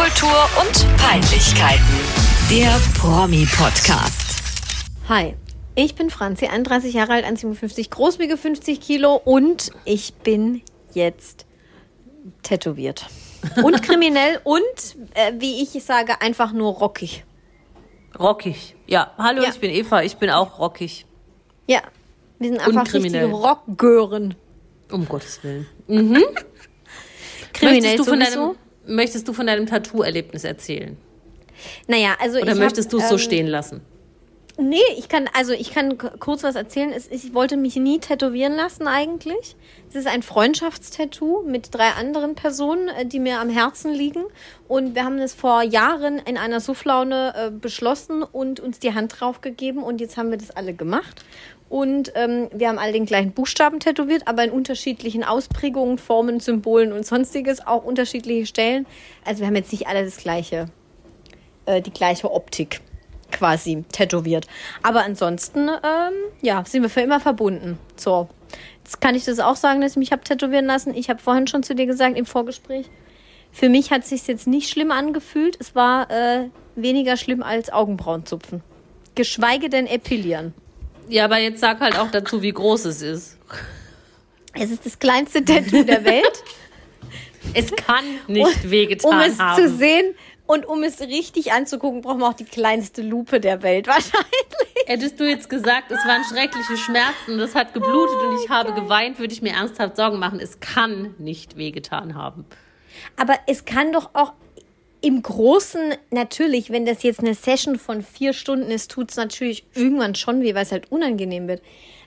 Popkultur und Peinlichkeiten. Der Promi-Podcast. Hi, ich bin Franzi, 31 Jahre alt, 1,57 groß, wiege 50 Kilo und ich bin jetzt tätowiert. Und kriminell und, äh, wie ich sage, einfach nur rockig. Rockig. Ja, hallo, Ja. ich bin Eva, ich bin auch rockig. Ja, wir sind einfach kriminell. richtige Rockgören. Um Gottes Willen. Kriminell möchtest, du von sowieso. deinem, möchtest du von deinem Tattoo-Erlebnis erzählen? Naja, also Oder ich möchtest du es so ähm, stehen lassen? Nee, ich kann, also ich kann kurz was erzählen. Es, ich wollte mich nie tätowieren lassen eigentlich. Es ist ein Freundschaftstattoo mit drei anderen Personen, äh, die mir am Herzen liegen. Und wir haben es vor Jahren in einer Sufflaune äh, beschlossen und uns die Hand drauf gegeben. Und jetzt haben wir das alle gemacht. Und ähm, wir haben alle den gleichen Buchstaben tätowiert, aber in unterschiedlichen Ausprägungen, Formen, Symbolen und sonstiges, auch unterschiedliche Stellen. Also wir haben jetzt nicht alle das gleiche äh, die gleiche Optik quasi tätowiert. Aber ansonsten, ähm, ja, sind wir für immer verbunden. So, jetzt kann ich das auch sagen, dass ich mich habe tätowieren lassen. Ich habe vorhin schon zu dir gesagt im Vorgespräch, für mich hat es sich jetzt nicht schlimm angefühlt. Es war äh, weniger schlimm als Augenbrauenzupfen. Geschweige denn epilieren. Ja, aber jetzt sag halt auch dazu, wie groß es ist. Es ist das kleinste Tattoo der Welt. Es kann nicht wehgetan um es haben. zu sehen und um es richtig anzugucken, brauchen wir auch die kleinste Lupe der Welt wahrscheinlich. Hättest du jetzt gesagt, es waren schreckliche Schmerzen, das hat geblutet und ich habe geweint, würde ich mir ernsthaft Sorgen machen. Es kann nicht wehgetan haben. Aber es kann doch auch im Großen, natürlich, wenn das jetzt eine Session von vier Stunden ist, tut es natürlich irgendwann schon weh, weil es halt unangenehm wird.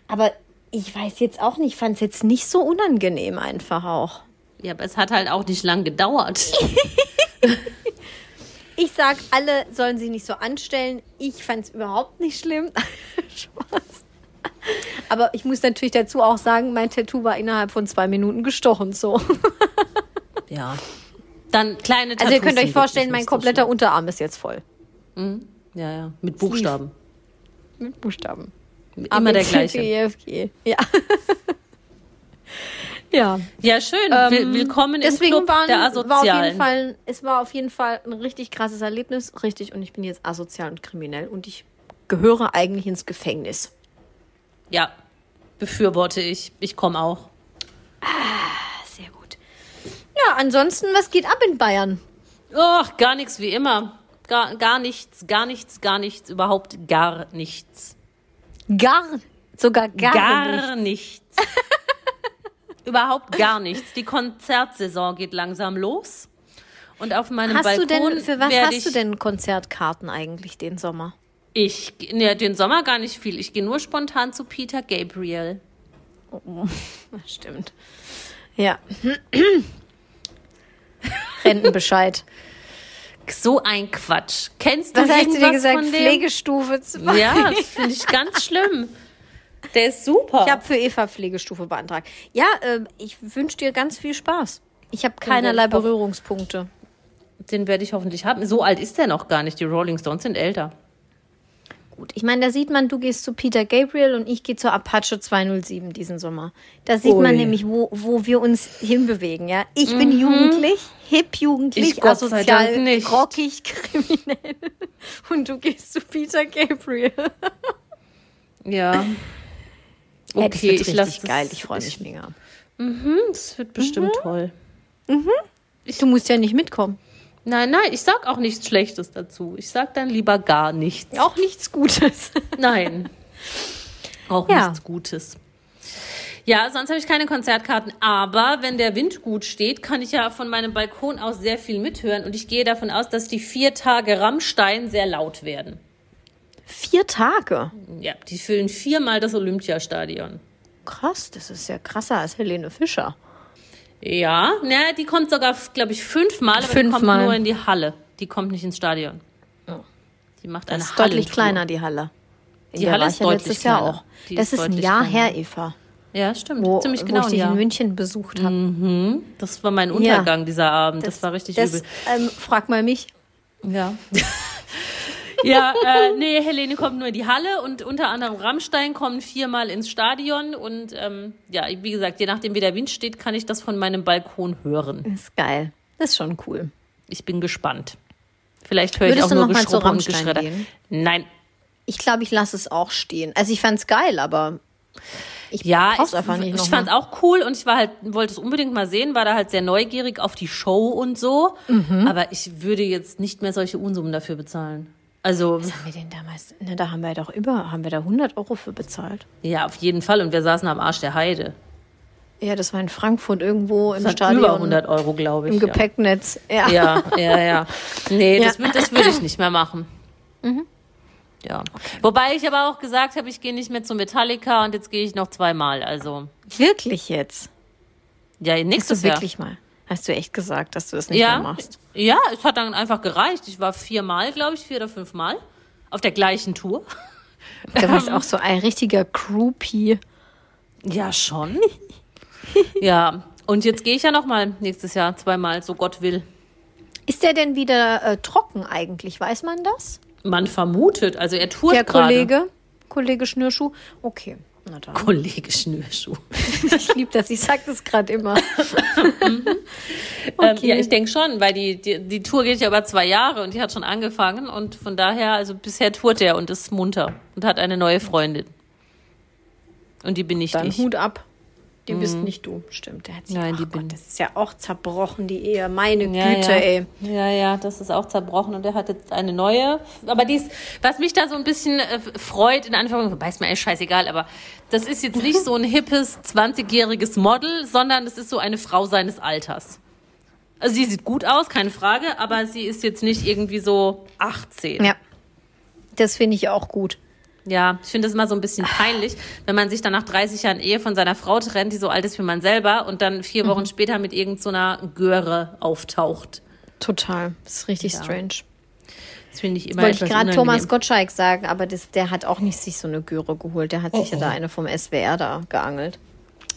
Aber ich weiß jetzt auch nicht, fand es jetzt nicht so unangenehm einfach auch. Ja, aber es hat halt auch nicht lang gedauert. Ich sag, alle sollen sich nicht so anstellen. Ich fand es überhaupt nicht schlimm. Spaß. Aber ich muss natürlich dazu auch sagen, mein Tattoo war innerhalb von zwei Minuten gestochen. So. Ja. Dann kleine Also ihr Tattoos könnt euch vorstellen, mein kompletter Unterarm ist jetzt voll. schlimm. Ja, ja. Mit Buchstaben. Mit Buchstaben. Immer der gleiche. EFG. Ja. ja. Ja, schön. Will- Willkommen im Ähm, Club waren, der war auf jeden Asozialen. Fall, es war auf jeden Fall ein richtig krasses Erlebnis. Richtig. Und ich bin jetzt asozial und kriminell. Und ich gehöre eigentlich ins Gefängnis. Ja, befürworte ich. Ich komme auch. Gut. Ja, ansonsten, was geht ab in Bayern? Och, gar nichts wie immer. Gar, gar nichts, gar nichts, gar nichts, überhaupt gar nichts. Gar, sogar gar, Gar nicht. nichts. überhaupt gar nichts. Die Konzertsaison geht langsam los. Und auf meinem Hast Balkon du denn, für was hast ich, du denn Konzertkarten eigentlich den Sommer? Ich, ne, den Sommer gar nicht viel. Ich gehe nur spontan zu Peter Gabriel. Das stimmt. Ja. Rentenbescheid. So ein Quatsch. Kennst du Was hast du dir gesagt? Pflegestufe 2. Ja, das finde ich ganz schlimm. Der ist super. Ich habe für Eva Pflegestufe beantragt. Ja, äh, ich wünsche dir ganz viel Spaß. Ich habe keinerlei. Berührungspunkte. Den werde ich hoffentlich haben. So alt ist der noch gar nicht. Die Rolling Stones sind älter. Gut, ich meine, da sieht man, du gehst zu Peter Gabriel und ich gehe zur Apache 207 diesen Sommer. Da sieht man Ui. nämlich, wo, wo wir uns hinbewegen, ja. Ich bin jugendlich, hip jugendlich, Ich asozial, nicht. rockig, kriminell. Und du gehst zu Peter Gabriel. Ja. Ey, das Okay, wird ich richtig lasse geil, ich freue mich mega. Das wird bestimmt toll. Du musst ja nicht mitkommen. Nein, nein, ich sag auch nichts Schlechtes dazu. Ich sag dann lieber gar nichts. Auch nichts Gutes. Nein. Auch Ja. nichts Gutes. Ja, sonst habe ich keine Konzertkarten. Aber wenn der Wind gut steht, kann ich ja von meinem Balkon aus sehr viel mithören. Und ich gehe davon aus, dass die vier Tage Rammstein sehr laut werden. Vier Tage. Ja, die füllen viermal das Olympiastadion. Krass, das ist ja krasser als Helene Fischer. Ja, na, die kommt sogar, glaube ich, fünfmal, aber die kommt Fünfmal. nur in die Halle. Die kommt nicht ins Stadion. Die macht eine Das ist deutlich kleiner, die Halle. In Die Halle ist ich ja deutlich letztes Jahr kleiner. auch. Die das ist ist ein Jahr kleiner. her, Eva. Ja, stimmt. Wo, Ziemlich wo genau ich ein dich Jahr. in München besucht habe. Das war mein Untergang dieser Abend. Das, war richtig das, übel. Ähm, frag mal mich. Ja. ja, äh, nee, Helene kommt nur in die Halle und unter anderem Rammstein kommen viermal ins Stadion und ähm, ja, wie gesagt, je nachdem wie der Wind steht, kann ich das von meinem Balkon hören. Ist geil. Das ist schon cool. Ich bin gespannt. Vielleicht höre ich auch nur Geschrubber und Geschredder. gehen? Nein. Ich glaube, ich lasse es auch stehen. Also ich fand's geil, aber ich Ja, ich, einfach nicht ich fand auch cool und ich war halt, wollte es unbedingt mal sehen, war da halt sehr neugierig auf die Show und so. Mhm. Aber ich würde jetzt nicht mehr solche Unsummen dafür bezahlen. Also, Was haben wir denn damals? Na, da haben wir doch über, haben wir da 100 Euro für bezahlt. ja, auf jeden Fall. Und wir saßen am Arsch der Heide. Ja, das war in Frankfurt irgendwo im Das hat Stadion. über 100 Euro, glaube ich. Im ja. Gepäcknetz. Ja. Ja, ja, ja. Nee, Ja. das, das würde ich nicht mehr machen. Ja. Wobei ich aber auch gesagt habe, ich gehe nicht mehr zu Metallica und jetzt gehe ich noch zweimal. Also, Wirklich jetzt? ja, nächstes Jahr. wirklich mal? Hast du echt gesagt, dass du das nicht Ja, mehr machst? ja, es hat dann einfach gereicht. Ich war viermal, glaube ich, vier oder fünfmal auf der gleichen Tour. Du warst auch so ein richtiger Groupie. Ja, schon. ja, und jetzt gehe ich ja noch mal nächstes Jahr zweimal, so Gott will. Ist der denn wieder äh, trocken eigentlich? Weiß man das? Man vermutet, also er tourt Der gerade. Kollege, Kollege Schnürschuh. Okay. Kollege Schnürschuh. Ich liebe das, ich sag das gerade immer. Ähm, Okay. ja, ich denke schon, weil die, die, die Tour geht ja über zwei Jahre und die hat schon angefangen und von daher, also bisher tourt er und ist munter und hat eine neue Freundin. Und die bin nicht Dann ich. Hut ab. Die bist nicht du. Stimmt, der hat sich, Nein, die Gott, bin- das ist ja auch zerbrochen, die Ehe. Meine Ja, Güte, ja. ey. Ja, ja, das ist auch zerbrochen und er hat jetzt eine neue. Aber dies, was mich da so ein bisschen äh, freut, in Anführungszeichen, ist mir eigentlich scheißegal, aber das ist jetzt nicht so ein hippes, 20-jähriges Model, sondern es ist so eine Frau seines Alters. Also sie sieht gut aus, keine Frage, aber sie ist jetzt nicht irgendwie so 18. Ja. Das finde ich auch gut. Ja, ich finde das immer so ein bisschen peinlich, wenn man sich dann nach 30 Jahren Ehe von seiner Frau trennt, die so alt ist wie man selber, und dann vier Mhm. Wochen später mit irgendeiner so Göre auftaucht. Total. Das ist richtig Ja. strange. Das finde ich immer Wollte ich gerade. Thomas Gottschalk sagen, aber das, der hat auch nicht sich so eine Göre geholt. Der hat sich ja da eine vom SWR da geangelt.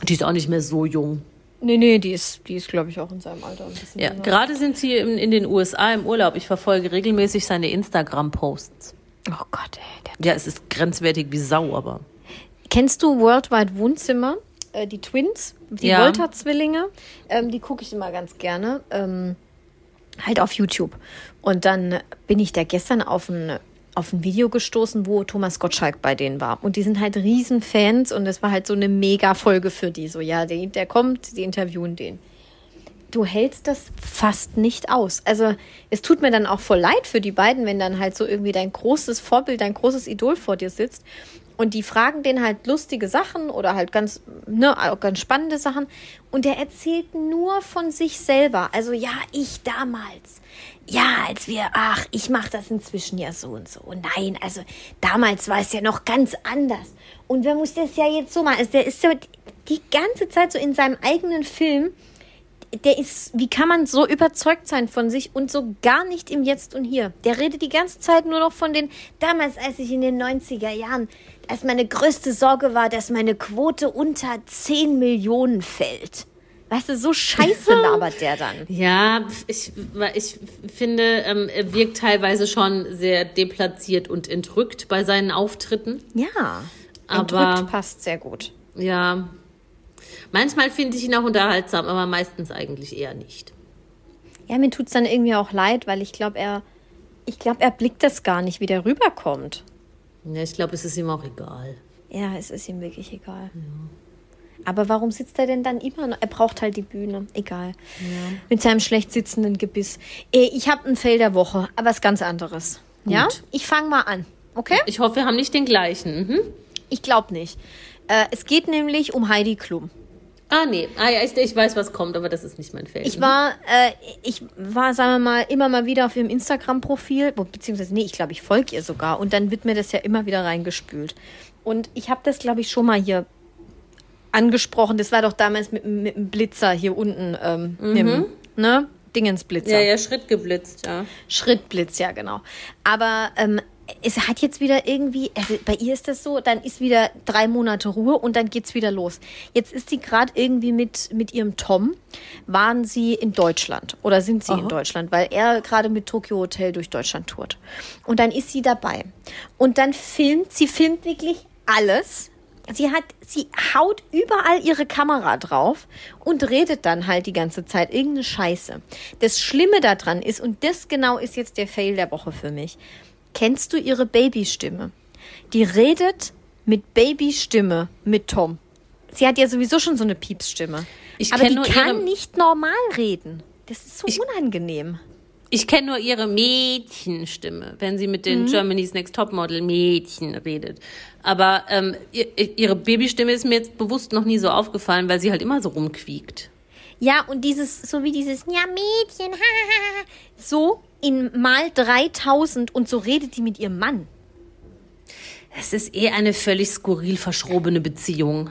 Die ist auch nicht mehr so jung. Nee, nee, die ist, die ist glaube ich, auch in seinem Alter ein bisschen Ja, jünger. gerade sind sie in, in den USA im Urlaub. Ich verfolge regelmäßig seine Instagram-Posts. Oh Gott, ey. Der Ja, es ist grenzwertig wie Sau, aber. Kennst du Worldwide Wohnzimmer? Äh, die Twins, die Ja. Volta-Zwillinge, ähm, die gucke ich immer ganz gerne. Ähm, halt auf YouTube. Und dann bin ich da gestern auf ein, auf ein Video gestoßen, wo Thomas Gottschalk bei denen war. Und die sind halt Riesenfans und es war halt so eine Mega-Folge für die. So, ja, der, der kommt, die interviewen den. Du hältst das fast nicht aus. Also es tut mir dann auch voll leid für die beiden, wenn dann halt so irgendwie dein großes Vorbild, dein großes Idol vor dir sitzt und die fragen den halt lustige Sachen oder halt ganz, ne, auch ganz spannende Sachen und der erzählt nur von sich selber. Also ja, ich damals. Ja, als wir, ach, ich mache das inzwischen ja so und so. Und nein, also damals war es ja noch ganz anders. Und wer muss das ja jetzt so machen? Also der ist so die ganze Zeit so in seinem eigenen Film der ist, wie kann man so überzeugt sein von sich und so gar nicht im Jetzt und Hier? Der redet die ganze Zeit nur noch von den, damals, als ich in den 90er Jahren, als meine größte Sorge war, dass meine Quote unter 10 Millionen fällt. Weißt du, so scheiße labert der dann. Ja, ich, ich finde, ähm, er wirkt teilweise schon sehr deplatziert und entrückt bei seinen Auftritten. Ja, Aber- entrückt passt sehr gut. Ja. Manchmal finde ich ihn auch unterhaltsam, aber meistens eigentlich eher nicht. Ja, mir tut's dann irgendwie auch leid, weil ich glaube, er, ich glaube, er blickt das gar nicht, wie der rüberkommt. Ja, ich glaube, es ist ihm auch egal. Ja, es ist ihm wirklich egal. Aber warum sitzt er denn dann immer noch? Er braucht halt die Bühne. Egal. Mit seinem schlecht sitzenden Gebiss. Ich habe ein Fell der Woche, aber was ganz anderes. Ja? Gut. Ich fange mal an. Okay? Ich hoffe, wir haben nicht den gleichen. Mhm. Ich glaube nicht. Äh, es geht nämlich um Heidi Klum. Ah, nee. Ah, ja, ich, ich weiß, was kommt, aber das ist nicht mein Feld. Ich war, äh, ich war, sagen wir mal, immer mal wieder auf ihrem Instagram-Profil, beziehungsweise, nee, ich glaube, ich folge ihr sogar und dann wird mir das ja immer wieder reingespült. Und ich habe das, glaube ich, schon mal hier angesprochen. Das war doch damals mit, mit dem Blitzer hier unten, ähm, mit dem, ne? Dingensblitzer. Ja, ja, Schritt geblitzt, ja. Schrittblitz, ja, genau. Aber ähm, es hat jetzt wieder irgendwie, also bei ihr ist das so, dann ist wieder drei Monate Ruhe und dann geht's wieder los. Jetzt ist sie gerade irgendwie mit, mit ihrem Tom, waren sie in Deutschland oder sind sie in Deutschland, weil er gerade mit Tokyo Hotel durch Deutschland tourt. Und dann ist sie dabei. Und dann filmt, sie filmt wirklich alles. sie hat, sie haut überall ihre Kamera drauf und redet dann halt die ganze Zeit irgendeine Scheiße. Das Schlimme daran ist, und das genau ist jetzt der Fail der Woche für mich. Kennst du ihre Babystimme? Die redet mit Babystimme mit Tom. Sie hat ja sowieso schon so eine Piepsstimme. Ich aber die kann nicht normal reden. Das ist so Ich- unangenehm. Ich kenne nur ihre Mädchenstimme, wenn sie mit den Mhm. Germany's Next Topmodel Mädchen redet. Aber ähm, ihr, ihre Babystimme ist mir jetzt bewusst noch nie so aufgefallen, weil sie halt immer so rumquiekt. Ja, und dieses, so wie dieses, ja, Mädchen, hahaha, so in mal 3000 und so redet die mit ihrem Mann. Es ist eh eine völlig skurril verschrobene Beziehung.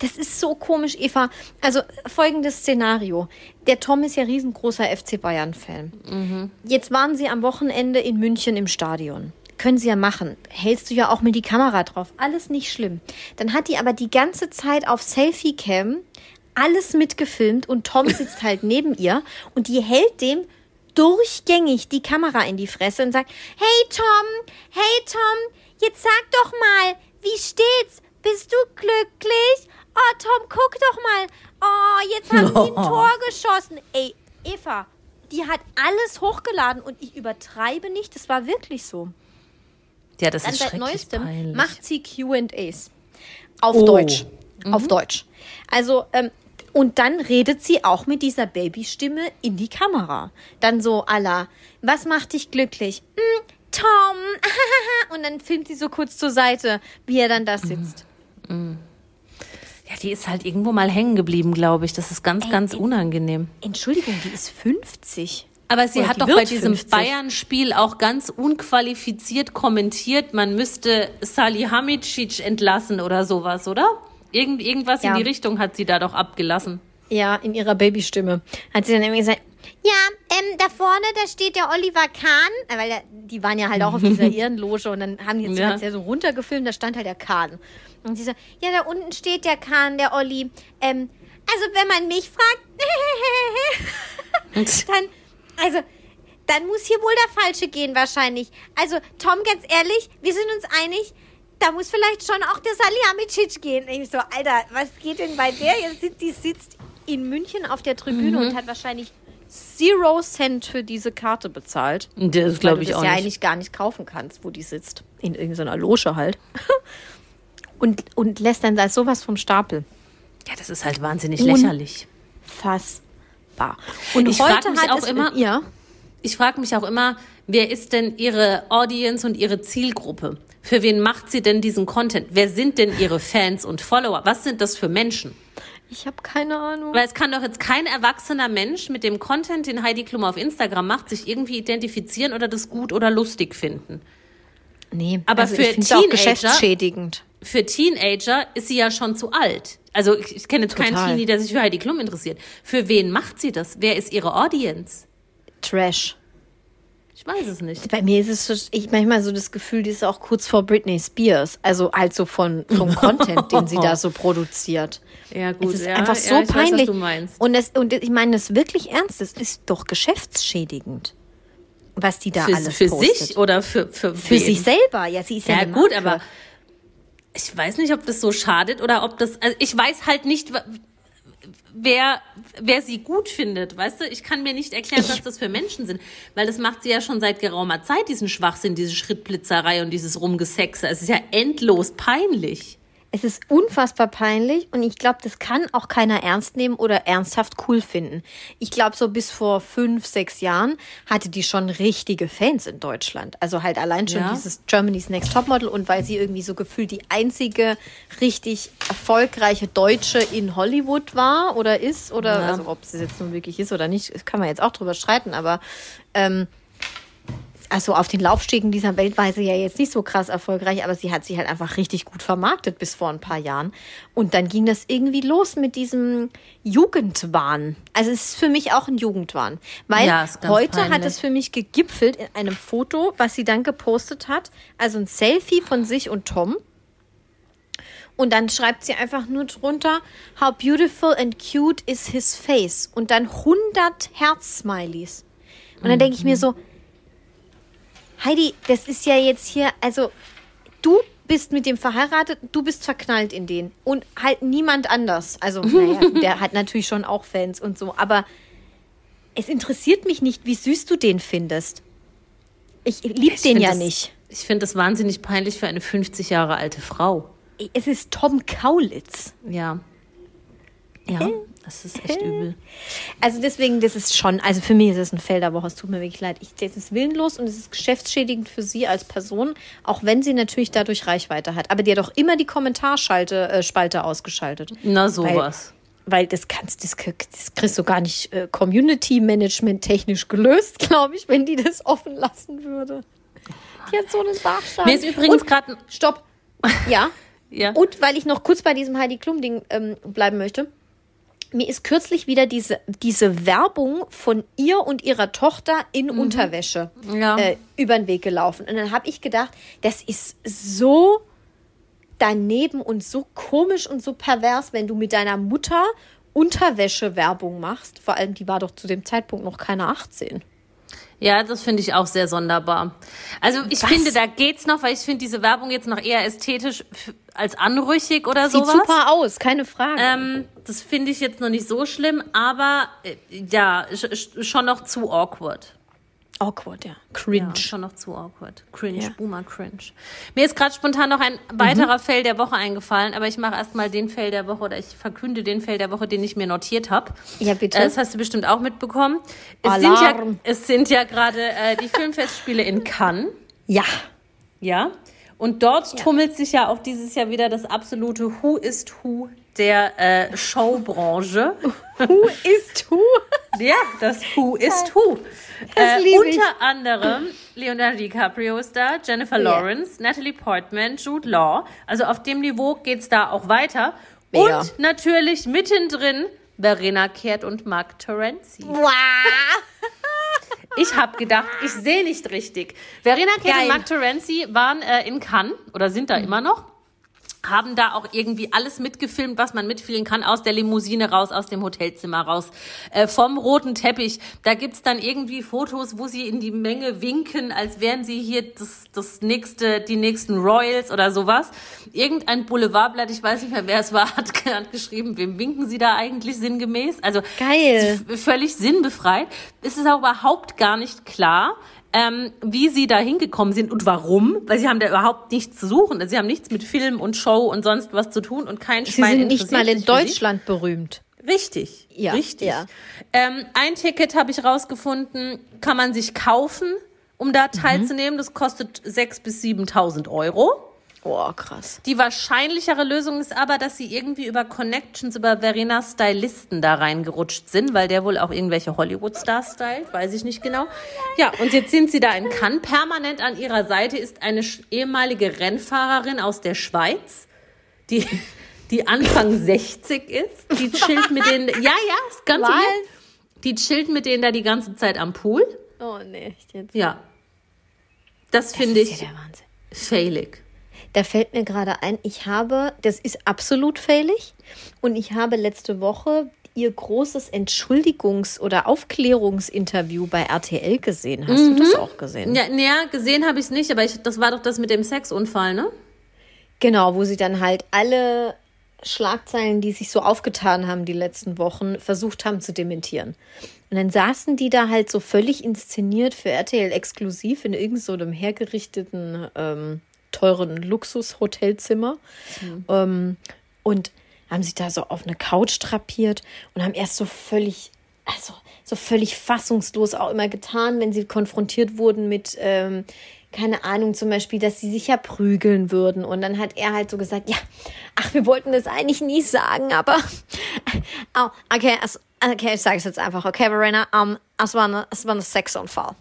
Das ist so komisch, Eva. Also folgendes Szenario. Der Tom ist ja riesengroßer FC Bayern-Fan. Jetzt waren sie am Wochenende in München im Stadion. Können sie ja machen. Hältst du ja auch mit die Kamera drauf. Alles nicht schlimm. Dann hat die aber die ganze Zeit auf Selfie-Cam alles mitgefilmt und Tom sitzt halt neben ihr und die hält dem durchgängig die Kamera in die Fresse und sagt, hey Tom, hey Tom, jetzt sag doch mal, wie steht's? Bist du glücklich? Oh Tom, guck doch mal. Oh, jetzt haben die ein Tor geschossen. Ey, Eva, die hat alles hochgeladen und ich übertreibe nicht, das war wirklich so. Ja, das Dann ist seit schrecklich neuestem peinlich. macht sie Q&As. Auf Oh. Deutsch. Auf Deutsch. Also, ähm, und dann redet sie auch mit dieser Babystimme in die Kamera. Dann so la, was macht dich glücklich? Hm, Tom. und dann filmt sie so kurz zur Seite, wie er dann da sitzt. ja, die ist halt irgendwo mal hängen geblieben, glaube ich. Das ist ganz, ganz unangenehm. Entschuldigung, die ist 50. Aber sie Oder hat doch bei diesem 50. Bayern-Spiel auch ganz unqualifiziert kommentiert, man müsste Salihamidzic entlassen oder sowas, oder? Irgend, irgendwas Ja. in die Richtung hat sie da doch abgelassen. Ja, in ihrer Babystimme. Hat sie dann irgendwie gesagt, ja, ähm, da vorne, da steht der Oliver Kahn, äh, weil der, die waren ja halt auch auf dieser Ehrenloge und dann haben die jetzt Ja. ja. ja so runtergefilmt, da stand halt der Kahn. Und sie so, ja, da unten steht der Kahn, der Olli. Ähm, also wenn man mich fragt, dann, also, dann muss hier wohl der Falsche gehen wahrscheinlich. Also, Tom, ganz ehrlich, wir sind uns einig, da muss vielleicht schon auch der Salihamidzic gehen. Ich so, Alter, was geht denn bei der? Jetzt die sitzt in München auf der Tribüne Mhm. und hat wahrscheinlich Zero Cent für diese Karte bezahlt. Das Weil glaube du ich das auch ja nicht. eigentlich gar nicht kaufen kannst, wo die sitzt. In irgendeiner Loge halt. und, und lässt dann da sowas vom Stapel. Ja, das ist halt wahnsinnig lächerlich. Fassbar. Und Ich heute hat auch es immer- Ja. Ich frage mich auch immer, wer ist denn ihre Audience und ihre Zielgruppe? Für wen macht sie denn diesen Content? Wer sind denn ihre Fans und Follower? Was sind das für Menschen? Ich habe keine Ahnung. Weil es kann doch jetzt kein erwachsener Mensch mit dem Content, den Heidi Klum auf Instagram macht, sich irgendwie identifizieren oder das gut oder lustig finden. Nee, Aber also für ich find's auch Teenager- geschäftsschädigend. Für Teenager ist sie ja schon zu alt. Also ich, ich kenne jetzt keinen Total. Teenie, der sich für Heidi Klum interessiert. Für wen macht sie das? Wer ist ihre Audience? Trash. Ich weiß es nicht. Bei mir ist es so, ich manchmal so das Gefühl, die ist auch kurz vor Britney Spears. Also halt so von vom Content, den sie da so produziert. Ja, gut. Es ist ja, einfach ja, so ich peinlich. Weiß. Und, das, und ich meine das wirklich ernst. Das ist doch geschäftsschädigend, was die da Für, alles für postet. sich oder für, für, Für wen? sich selber. Ja, sie ist ja, Ja, gut, aber ich weiß nicht, ob das so schadet oder ob das. Also ich weiß halt nicht, wer, wer sie gut findet. Weißt du, ich kann mir nicht erklären, was das für Menschen sind. Weil das macht sie ja schon seit geraumer Zeit, diesen Schwachsinn, diese Schrittblitzerei und dieses Rumgesexe. Es ist ja endlos peinlich. Es ist unfassbar peinlich und ich glaube, das kann auch keiner ernst nehmen oder ernsthaft cool finden. Ich glaube, so bis vor fünf, sechs Jahren hatte die schon richtige Fans in Deutschland. Also halt allein schon Ja. dieses Germany's Next Topmodel und weil sie irgendwie so gefühlt die einzige richtig erfolgreiche Deutsche in Hollywood war oder ist oder Ja. also ob sie jetzt nun wirklich ist oder nicht, kann man jetzt auch drüber streiten, aber ähm, also auf den Laufstegen dieser Welt war sie ja jetzt nicht so krass erfolgreich, aber sie hat sich halt einfach richtig gut vermarktet bis vor ein paar Jahren. Und dann ging das irgendwie los mit diesem Jugendwahn. Also es ist für mich auch ein Jugendwahn. Weil Ja, heute hat peinlich. es für mich gegipfelt in einem Foto, was sie dann gepostet hat. Also ein Selfie von sich und Tom. Und dann schreibt sie einfach nur drunter, how beautiful and cute is his face. Und dann 100 Herz-Smileys. Und dann denke ich mir so, Heidi, das ist ja jetzt hier, also du bist mit dem verheiratet, du bist verknallt in den. Und halt niemand anders. Also, naja, der hat natürlich schon auch Fans und so. Aber es interessiert mich nicht, wie süß du den findest. Ich lieb Ich den ja das, nicht. Ich finde das wahnsinnig peinlich für eine 50 Jahre alte Frau. Es ist Tom Kaulitz. Ja. Ja, das ist echt übel. Also deswegen, das ist schon, also für mich ist es ein Woche, es tut mir wirklich leid. Ich, das ist willenlos und es ist geschäftsschädigend für sie als Person, auch wenn sie natürlich dadurch Reichweite hat. Aber die hat doch immer die Kommentarspalte äh, Spalte ausgeschaltet. Na, sowas. Weil das kannst, das, das kriegst du gar nicht äh, Community-Management technisch gelöst, glaube ich, wenn die das offen lassen würde. Die hat so einen Bachschaden. Mir ist übrigens gerade. Stopp. Ja. Ja. Und weil ich noch kurz bei diesem Heidi Klum-Ding ähm, bleiben möchte. Mir ist kürzlich wieder diese, diese Werbung von ihr und ihrer Tochter in Unterwäsche Ja. äh, über den Weg gelaufen. Und dann habe ich gedacht, das ist so daneben und so komisch und so pervers, wenn du mit deiner Mutter Unterwäsche-Werbung machst. Vor allem, die war doch zu dem Zeitpunkt noch keine 18. Ja, das finde ich auch sehr sonderbar. Also ich Was? finde, da geht's noch, weil ich finde diese Werbung jetzt noch eher ästhetisch als anrüchig oder Sieht sowas. super aus, keine Frage. Ähm, das finde ich jetzt noch nicht so schlimm, aber äh, ja, sch sch schon noch zu awkward. Awkward, ja. Cringe. Ja, schon noch zu awkward. Cringe, Ja. Boomer Cringe. Mir ist gerade spontan noch ein weiterer Fail der Woche eingefallen, aber ich mache erstmal den Fail der Woche oder ich verkünde den Fail der Woche, den ich mir notiert habe. Ja, bitte. Das hast du bestimmt auch mitbekommen. Es sind ja, Alarm. es sind ja gerade äh, die Filmfestspiele in Cannes. Ja. Ja. Und dort tummelt sich ja auch dieses Jahr wieder das absolute Who ist Who der äh, Showbranche. Who is who? ja, das Who ist Who. Äh, lieb ich. unter anderem Leonardo DiCaprio ist da, Jennifer Lawrence, Natalie Portman, Jude Law. Also auf dem Niveau geht's da auch weiter. Mega. Und natürlich mittendrin Verena Kehrt und Mark Terenzi. Wow. Ich habe gedacht, ich sehe nicht richtig. Verena Geil. und Mark Terenzi waren äh, in Cannes oder sind da Mhm. immer noch. Haben da auch irgendwie alles mitgefilmt, was man mitfilmen kann, aus der Limousine raus, aus dem Hotelzimmer raus, äh, vom roten Teppich. Da gibt's dann irgendwie Fotos, wo sie in die Menge winken, als wären sie hier das, das nächste, die nächsten Royals oder sowas. Irgendein Boulevardblatt, ich weiß nicht mehr, wer es war, hat, hat geschrieben, wem winken sie da eigentlich sinngemäß? Also Geil. völlig sinnbefreit. Es ist auch überhaupt gar nicht klar, ähm, wie sie da hingekommen sind und warum, weil sie haben da überhaupt nichts zu suchen. Sie haben nichts mit Film und Show und sonst was zu tun und kein Sie Schwein sind nicht mal in sie. Deutschland berühmt. Richtig, Ja, richtig. ja. Ähm, ein Ticket habe ich rausgefunden, kann man sich kaufen, um da teilzunehmen. Das kostet 6.000 bis 7.000 Euro. Oh, krass. Die wahrscheinlichere Lösung ist aber, dass sie irgendwie über Connections, über Verenas Stylisten da reingerutscht sind, weil der wohl auch irgendwelche Hollywood-Stars stylt, weiß ich nicht genau. Ja, und jetzt sind sie da in Cannes. Permanent an ihrer Seite ist eine ehemalige Rennfahrerin aus der Schweiz, die, die Anfang 60 ist. Die chillt mit denen, ja, ja, ist ganz weird. Die chillt mit denen da die ganze Zeit am Pool. Oh, nee. echt Jetzt. Ja. Das finde ich ja der Wahnsinn. failig. Da fällt mir gerade ein, ich habe, das ist absolut fällig, und ich habe letzte Woche ihr großes Entschuldigungs- oder Aufklärungsinterview bei RTL gesehen. Hast du das auch gesehen? Ja, ja gesehen habe ich es nicht, aber ich, das war doch das mit dem Sexunfall, ne? Genau, wo sie dann halt alle Schlagzeilen, die sich so aufgetan haben die letzten Wochen, versucht haben zu dementieren. Und dann saßen die da halt so völlig inszeniert für RTL exklusiv in irgendeinem so einem hergerichteten, ähm, teuren Luxushotelzimmer. Ähm, und haben sich da so auf eine Couch drapiert und haben erst so völlig, also so völlig fassungslos auch immer getan, wenn sie konfrontiert wurden mit, ähm, keine Ahnung, zum Beispiel, dass sie sich ja prügeln würden. Und dann hat er halt so gesagt, ja, ach, wir wollten das eigentlich nie sagen, aber oh, okay, es, okay, ich sage es jetzt einfach, okay, Verena, um, es war eine, es war ein Sexunfall.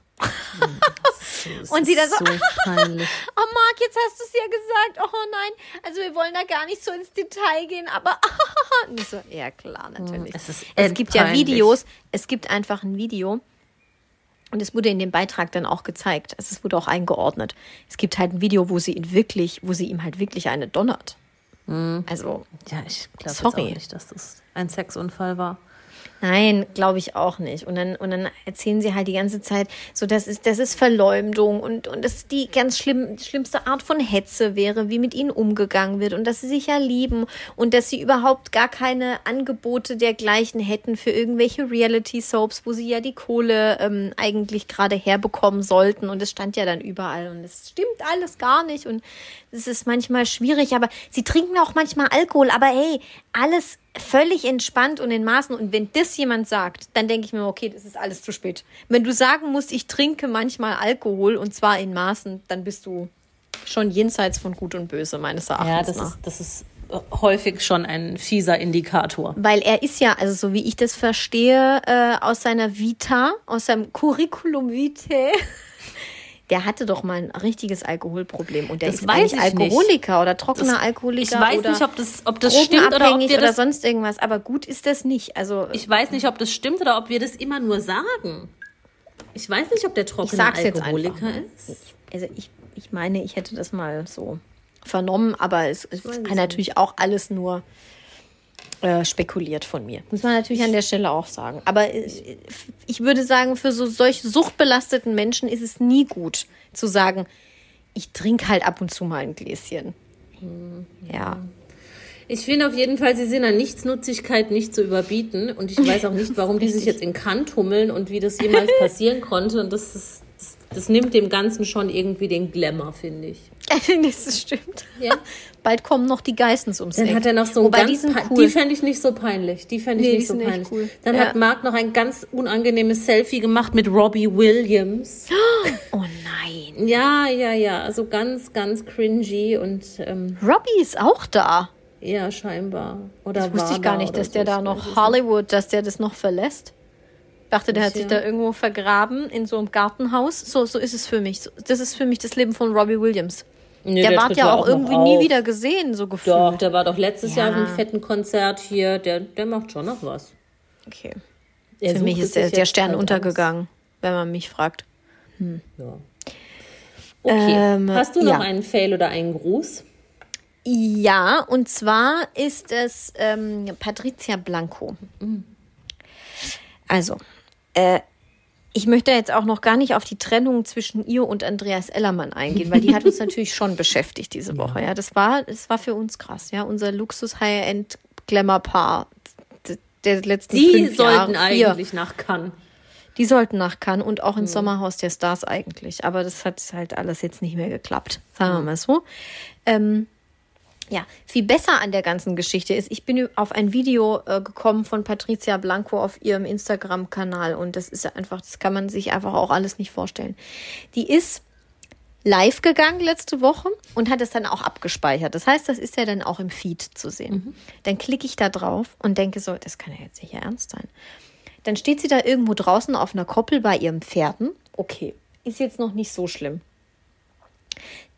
Und sie da so, so peinlich. Oh Marc, jetzt hast du es ja gesagt. Oh nein, also wir wollen da gar nicht so ins Detail gehen, aber Und so, ja klar, natürlich. Es ist es gibt ja. Videos, es gibt einfach ein Video und es wurde in dem Beitrag dann auch gezeigt. Also Es wurde auch eingeordnet. Es gibt halt ein Video, wo sie ihn wirklich, wo sie ihm halt wirklich eine donnert. Also Ja, ich glaube auch nicht, dass das ein Sexunfall war. Nein, glaube ich auch nicht. Und dann, und dann erzählen sie halt die ganze Zeit, so das ist, das ist Verleumdung und, und das die ganz schlimm, schlimmste Art von Hetze wäre, wie mit ihnen umgegangen wird und dass sie sich ja lieben und dass sie überhaupt gar keine Angebote dergleichen hätten für irgendwelche Reality-Soaps, wo sie ja die Kohle ähm, eigentlich gerade herbekommen sollten. Und es stand ja dann überall und es stimmt alles gar nicht und es ist manchmal schwierig, aber sie trinken auch manchmal Alkohol, aber hey, alles völlig entspannt und in Maßen. Und wenn das jemand sagt, dann denke ich mir, okay, das ist alles zu spät. Wenn du sagen musst, ich trinke manchmal Alkohol und zwar in Maßen, dann bist du schon jenseits von Gut und Böse, meines Erachtens. Ja, das nach. ist, das ist häufig schon ein fieser Indikator. Weil er ist ja, also so wie ich das verstehe, äh, aus seiner Vita, aus seinem Curriculum vitae, der hatte doch mal ein richtiges Alkoholproblem und der Das ist weiß eigentlich ich nicht. Alkoholiker oder trockener Das- Alkoholiker Ich weiß oder nicht, ob das, ob das stimmt oder ob wir oder das, sonst irgendwas, aber gut ist das nicht. Also ich weiß nicht, ob das stimmt oder ob wir das immer nur sagen. Ich weiß nicht, ob der ich trockene Alkoholiker ist. Also ich, ich meine, ich hätte das mal so vernommen, aber es ist es natürlich auch alles nur äh, spekuliert von mir. Muss man natürlich an der Stelle auch sagen. Aber ich, ich würde sagen, für so solch suchtbelasteten Menschen ist es nie gut zu sagen, ich trinke halt ab und zu mal ein Gläschen. Hm, Ja. Ich finde auf jeden Fall, sie sind an Nichtsnutzigkeit nicht zu überbieten. Und ich weiß auch nicht, warum die sich jetzt in Kant hummeln und wie das jemals passieren konnte. Und das, ist, das, nimmt dem Ganzen schon irgendwie den Glamour, finde ich. das stimmt. Ja. Bald kommen noch die Geistens ums Dann Eck. hat er noch so Wobei, ganz die cool. Die fände ich nicht so peinlich. Die fände ich Nee, nicht so peinlich. cool. Dann Ja. hat Mark noch ein ganz unangenehmes Selfie gemacht mit Robbie Williams. oh nein. Ja, ja, ja. Also ganz, ganz cringy und ähm, Robbie ist auch da. ja, scheinbar. Oder Das wusste ich gar nicht, dass der da noch Hollywood, dass der das noch verlässt. Ich dachte, der hat sich da irgendwo vergraben in so einem Gartenhaus. So, so ist es für mich. Das ist für mich das Leben von Robbie Williams. Nee, der, der war ja auch auch irgendwie nie wieder gesehen, so gefühlt. Doch, der war doch letztes Ja. Jahr auf einem fetten Konzert hier. Der, der macht schon noch was. Okay. Er Für mich ist der, der jetzt Stern halt untergegangen, wenn man mich fragt. aus. Ja. Okay. Ähm, Hast du noch ja. einen Fail oder einen Gruß? Ja, und zwar ist es ähm, Patricia Blanco. Also, äh, ich möchte jetzt auch noch gar nicht auf die Trennung zwischen ihr und Andreas Ellermann eingehen, weil die hat uns natürlich schon beschäftigt diese Woche. Ja, das war, das war für uns krass. Ja, unser Luxus High-End Glamour Paar d- der letzten Die fünf sollten Jahre. Vier. eigentlich nach Cannes. Die sollten nach Cannes und auch ins Sommerhaus der Stars eigentlich. Aber das hat halt alles jetzt nicht mehr geklappt. Sagen wir mal so. Ähm, ja, viel besser an der ganzen Geschichte ist, ich bin auf ein Video äh, gekommen von Patricia Blanco auf ihrem Instagram-Kanal und das ist ja einfach, das kann man sich einfach auch alles nicht vorstellen. Die ist live gegangen letzte Woche und hat es dann auch abgespeichert. Das heißt, das ist ja dann auch im Feed zu sehen. Dann klicke ich da drauf und denke so, das kann ja jetzt nicht ernst sein. Dann steht sie da irgendwo draußen auf einer Koppel bei ihren Pferden. Okay, ist jetzt noch nicht so schlimm.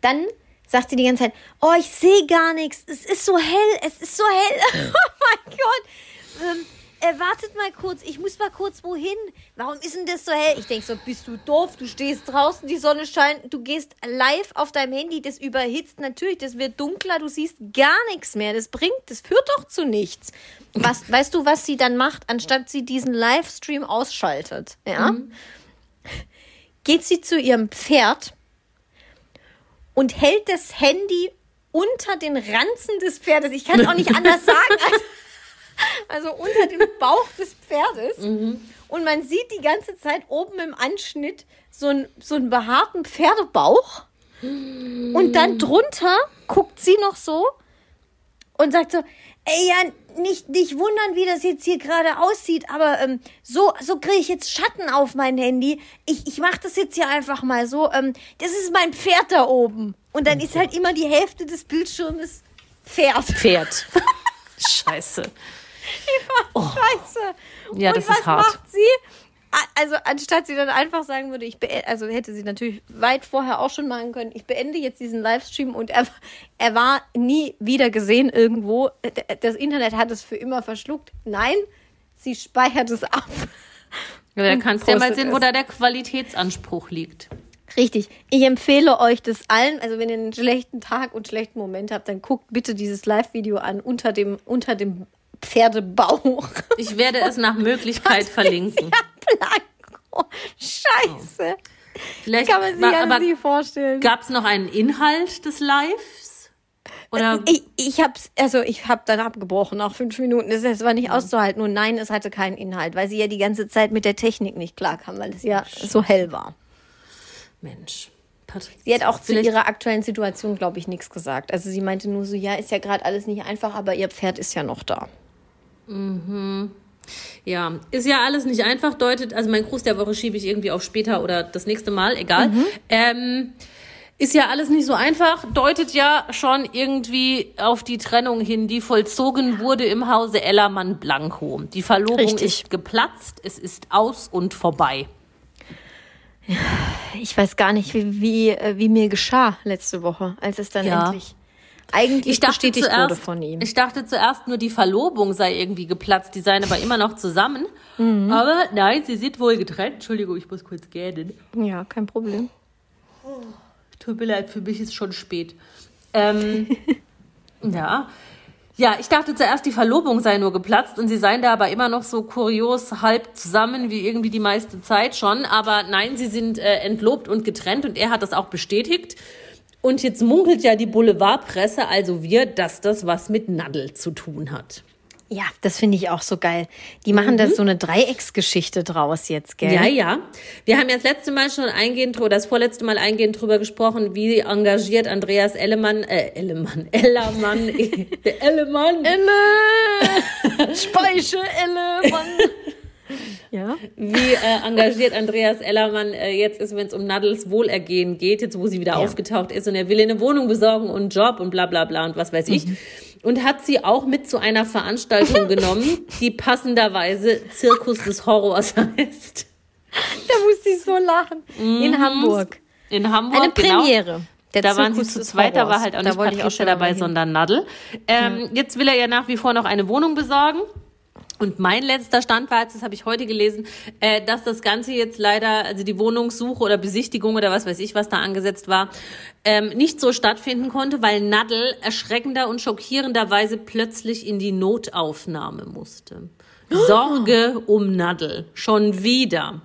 Dann sagt sie die ganze Zeit, oh, ich sehe gar nichts. Es ist so hell, es ist so hell. oh mein Gott. Ähm, äh, wartet mal kurz, ich muss mal kurz wohin. Warum ist denn das so hell? Ich denke so, bist du doof? Du stehst draußen, die Sonne scheint, du gehst live auf deinem Handy, das überhitzt natürlich, das wird dunkler, du siehst gar nichts mehr. Das bringt, das führt doch zu nichts. Was, weißt du, was sie dann macht, anstatt sie diesen Livestream ausschaltet? Ja? Geht sie zu ihrem Pferd und hält das Handy unter den Ranzen des Pferdes. Ich kann es auch nicht anders sagen. Als, also unter dem Bauch des Pferdes. Und man sieht die ganze Zeit oben im Anschnitt so, ein, so einen behaarten Pferdebauch. Und dann drunter guckt sie noch so und sagt so, ey, ja, nicht, nicht wundern, wie das jetzt hier gerade aussieht, aber ähm, so, so kriege ich jetzt Schatten auf mein Handy. Ich, ich mache das jetzt hier einfach mal so. Ähm, das ist mein Pferd da oben. Und dann ist halt immer die Hälfte des Bildschirmes Pferd. Pferd. Scheiße. Scheiße. Ja, und das was ist hart. macht sie? Also anstatt sie dann einfach sagen würde, ich bee- also hätte sie natürlich weit vorher auch schon machen können, ich beende jetzt diesen Livestream und er, er war nie wieder gesehen irgendwo. Das Internet hat es für immer verschluckt. Nein, sie speichert es ab. Ja, da kannst du ja mal sehen, wo es. da der Qualitätsanspruch liegt. Richtig. Ich empfehle euch das allen. Also wenn ihr einen schlechten Tag und schlechten Moment habt, dann guckt bitte dieses Live-Video an unter dem, unter dem Pferdebauch. Ich werde es nach Möglichkeit verlinken. Ja, Blanco. Scheiße. Vielleicht Kann man sich war- ja aber nicht vorstellen. gab es noch einen Inhalt des Lives? Oder Ich, ich hab's, also ich hab dann abgebrochen nach fünf Minuten. Das war nicht Mhm. auszuhalten. Und nein, es hatte keinen Inhalt, weil sie ja die ganze Zeit mit der Technik nicht klarkam, weil es ja so hell war. Mensch, Patrick. Sie hat auch zu vielleicht- ihrer aktuellen Situation, glaube ich, nichts gesagt. Also sie meinte nur so, ja, ist ja gerade alles nicht einfach, aber ihr Pferd ist ja noch da. Ja, ist ja alles nicht einfach, deutet, also mein Gruß der Woche schiebe ich irgendwie auf später oder das nächste Mal, egal. Mhm. Ähm, ist ja alles nicht so einfach, deutet ja schon irgendwie auf die Trennung hin, die vollzogen wurde im Hause Ellermann Blanco. Die Verlobung Richtig. ist geplatzt, es ist aus und vorbei. Ich weiß gar nicht, wie, wie, äh, wie mir geschah letzte Woche, als es dann Ja. endlich eigentlich bestätigt wurde von ihm. ich dachte zuerst nur, die Verlobung sei irgendwie geplatzt, die seien aber immer noch zusammen. Mhm. Aber nein, sie sind wohl getrennt. Entschuldigung, ich muss kurz gähnen. ja, kein Problem. Tut mir leid, für mich ist schon spät. Ähm, ja. Ja, ich dachte zuerst, die Verlobung sei nur geplatzt und sie seien da aber immer noch so kurios halb zusammen wie irgendwie die meiste Zeit schon. Aber nein, sie sind äh, entlobt und getrennt und er hat das auch bestätigt. Und jetzt munkelt ja die Boulevardpresse, also wir, dass das was mit Nadel zu tun hat. Ja, das finde ich auch so geil. Die machen da so eine Dreiecksgeschichte draus jetzt, gell? Mhm. Ja, ja. Wir haben ja das letzte Mal schon eingehend, oder das vorletzte Mal eingehend drüber gesprochen, wie engagiert Andreas Ellemann, äh, Ellemann, Ellermann, Ellemann, Elle! Speiche, Elle, Mann. Ja. wie äh, engagiert Andreas Ellermann äh, jetzt ist, wenn es um Nadels Wohlergehen geht, jetzt wo sie wieder aufgetaucht ist und er will eine Wohnung besorgen und einen Job und bla bla bla und was weiß ich. Und hat sie auch mit zu einer Veranstaltung genommen, die passenderweise Zirkus des Horrors heißt. Da musste ich so lachen. In Hamburg. In Hamburg. Eine genau. Premiere. Der da waren sie Zirkus zu zweit, da war halt auch Da nicht auch Patricia mal dabei, sondern Nadel. Ähm, Jetzt will er ja nach wie vor noch eine Wohnung besorgen. Und mein letzter Stand war jetzt, das habe ich heute gelesen, äh, dass das Ganze jetzt leider, also die Wohnungssuche oder Besichtigung oder was weiß ich, was da angesetzt war, ähm, nicht so stattfinden konnte, weil Nadel erschreckender und schockierenderweise plötzlich in die Notaufnahme musste. Sorge um Nadel. Schon wieder.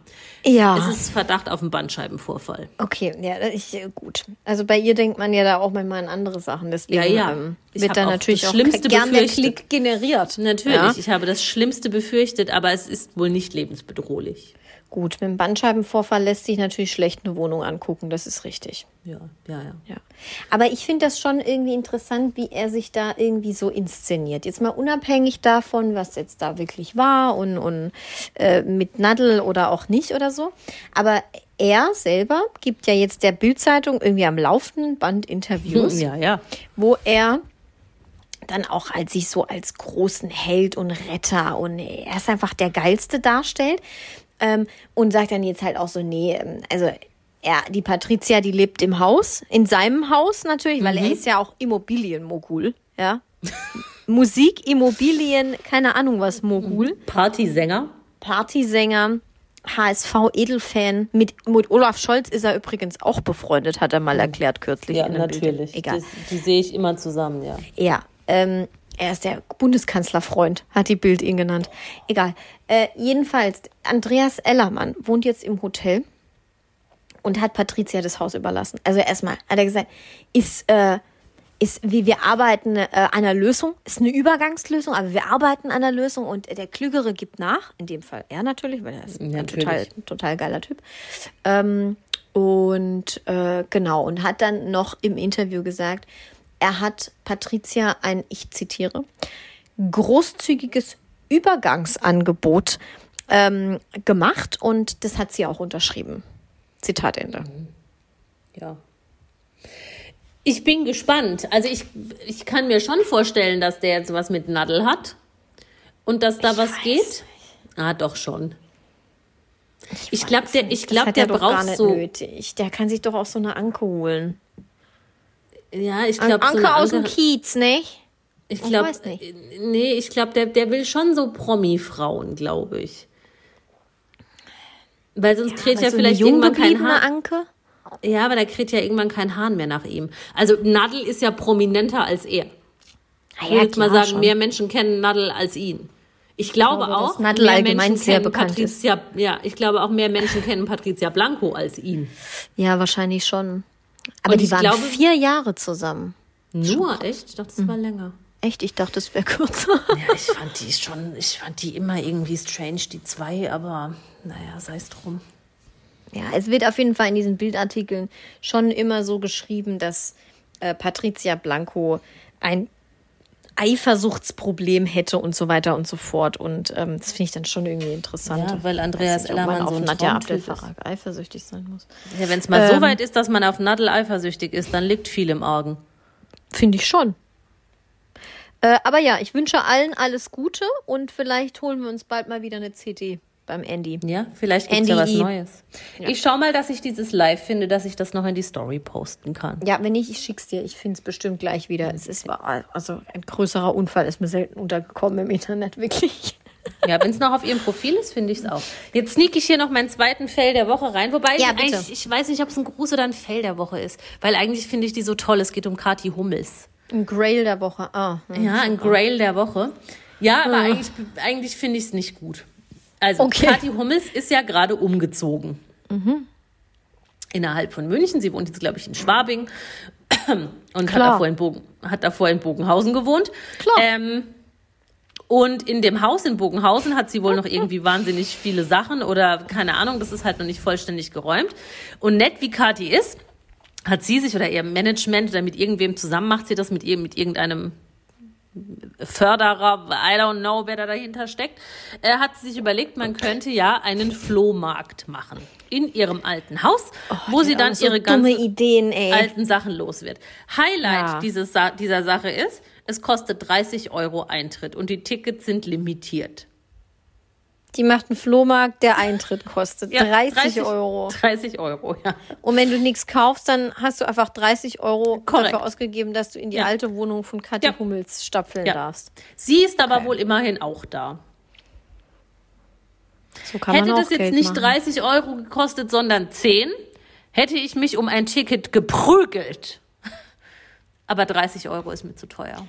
Ja. Es ist Verdacht auf einen Bandscheibenvorfall. Okay, ja, ich, äh, gut. Also bei ihr denkt man ja da auch manchmal an andere Sachen. Deswegen Ja, ja. Ähm, wird da natürlich das auch Schlimmste gern der. Klick generiert. Natürlich, Ja? ich habe das Schlimmste befürchtet, aber es ist wohl nicht lebensbedrohlich. Gut, mit dem Bandscheibenvorfall lässt sich natürlich schlecht eine Wohnung angucken, das ist richtig. Ja, ja, ja. Ja. Aber ich finde das schon irgendwie interessant, wie er sich da irgendwie so inszeniert. Jetzt mal unabhängig davon, was jetzt da wirklich war und, und äh, mit Nadel oder auch nicht oder so. Aber er selber gibt ja jetzt der Bildzeitung irgendwie am laufenden Band Interviews, Ja, ja. wo er dann auch als sich so als großen Held und Retter und er ist einfach der geilste darstellt ähm, und sagt dann jetzt halt auch so nee ähm, also er die Patricia die lebt im Haus in seinem Haus natürlich weil er ist ja auch Immobilienmogul ja Musik Immobilien keine Ahnung was Mogul Partysänger. Partysänger HSV Edelfan mit mit Olaf Scholz ist er übrigens auch befreundet hat er mal erklärt kürzlich Ja, Bild. natürlich. egal Das, die sehe ich immer zusammen, ja. ja, ähm, er ist der Bundeskanzlerfreund, hat die Bild ihn genannt. Egal. Äh, jedenfalls, Andreas Ellermann wohnt jetzt im Hotel und hat Patricia das Haus überlassen. Also erstmal hat er gesagt, ist, äh, ist, wie wir arbeiten äh, an einer Lösung, ist eine Übergangslösung, aber wir arbeiten an einer Lösung und der Klügere gibt nach, in dem Fall er natürlich, weil er ist ein Natürlich. total, total geiler Typ. Ähm, und äh, genau, und hat dann noch im Interview gesagt, er hat Patricia ein, ich zitiere, großzügiges Übergangsangebot ähm, gemacht und das hat sie auch unterschrieben. Zitat Ende. Ja. Ich bin gespannt. Also ich, ich kann mir schon vorstellen, dass der jetzt was mit Nadel hat und dass da was weiß geht. Ah, doch schon. Ich glaube, der, ich glaube, der er doch gar braucht nicht so. nötig. Der kann sich doch auch so eine Anke holen. Ja, ich glaube, so Anke aus dem Kiez, nicht? Ich Ich glaube, weiß nicht. nee, ich glaube, der, der will schon so Promi-Frauen, glaube ich. Weil sonst kriegt Aber ja so vielleicht irgendwann kein Haar. Anke? Ja, aber da kriegt ja irgendwann kein Hahn mehr nach ihm. Also Nadel ist ja prominenter als er. Ah Ich ja, würde jetzt mal sagen, schon. mehr Menschen kennen Nadel als ihn. Ich glaube, glaube, dass auch, Nadel mehr allgemein Menschen sehr kennen bekannt Patricia, ja, ich glaube auch mehr Menschen kennen Patricia Blanco als ihn. Ja, wahrscheinlich schon. Aber Und die waren glaube- vier Jahre zusammen. Nur, echt? Ich dachte, das Mhm. war länger. Echt, ich dachte, es wäre kürzer. Ja, ich fand die schon, ich fand die immer irgendwie strange, die zwei, aber naja, sei es drum. Ja, es wird auf jeden Fall in diesen Bildartikeln schon immer so geschrieben, dass äh, Patricia Blanco ein Eifersuchtsproblem hätte und so weiter und so fort. Und ähm, das finde ich dann schon irgendwie interessant. Ja, weil Andreas nicht, Ellermann so auf ein Nadja eifersüchtig sein muss. Ja, wenn es mal so Ähm. weit ist, dass man auf Nadel eifersüchtig ist, dann liegt viel im Argen. Finde ich schon. Äh, aber ja, ich wünsche allen alles Gute und vielleicht holen wir uns bald mal wieder eine CD beim Andy. Ja, vielleicht gibt es ja was. Neues. Ich schau mal, dass ich dieses Live finde, dass ich das noch in die Story posten kann. Ja, wenn nicht, ich schick's dir. Ich finde es bestimmt gleich wieder. Es ist also ein größerer Unfall ist mir selten untergekommen im Internet, wirklich. Ja, wenn es noch auf ihrem Profil ist, finde ich es auch. Jetzt sneak ich hier noch meinen zweiten Fail der Woche rein, wobei Ja, ich, ich weiß nicht, ob es ein Gruß oder ein Fail der Woche ist, weil eigentlich finde ich die so toll. Es geht um Kati Hummels. Ein Grail der Woche. Ah, hm. Ja, ein Grail der Woche. Ja, aber eigentlich, eigentlich finde ich es nicht gut. Also, Okay. Kathi Hummels ist ja gerade umgezogen. Innerhalb von München. Sie wohnt jetzt, glaube ich, in Schwabing und hat Klar. davor, in Bogen, hat davor in Bogenhausen gewohnt. Klar. Ähm, und in dem Haus in Bogenhausen hat sie wohl noch irgendwie wahnsinnig viele Sachen oder keine Ahnung, das ist halt noch nicht vollständig geräumt. Und nett wie Kathi ist, hat sie sich oder ihr Management oder mit irgendwem zusammen macht sie das mit ihr, mit irgendeinem Förderer, I don't know, wer da dahinter steckt, äh, hat sich überlegt, man könnte ja einen Flohmarkt machen in ihrem alten Haus, wo sie dann so ihre ganzen Ideen, alten Sachen los wird. Highlight Ja. dieses, Sa- dieser Sache ist, es kostet 30 Euro Eintritt und die Tickets sind limitiert. Die macht einen Flohmarkt, der Eintritt kostet. Ja, 30, Euro. 30 Euro, ja. Und wenn du nichts kaufst, dann hast du einfach 30 Euro Korrekt. dafür ausgegeben, dass du in die Ja. alte Wohnung von Katja Ja. Hummels stapfeln darfst. Sie ist aber wohl immerhin auch da. So Hätte das jetzt Geld nicht machen. 30 Euro gekostet, sondern 10, hätte ich mich um ein Ticket geprügelt. Aber 30 Euro ist mir zu teuer.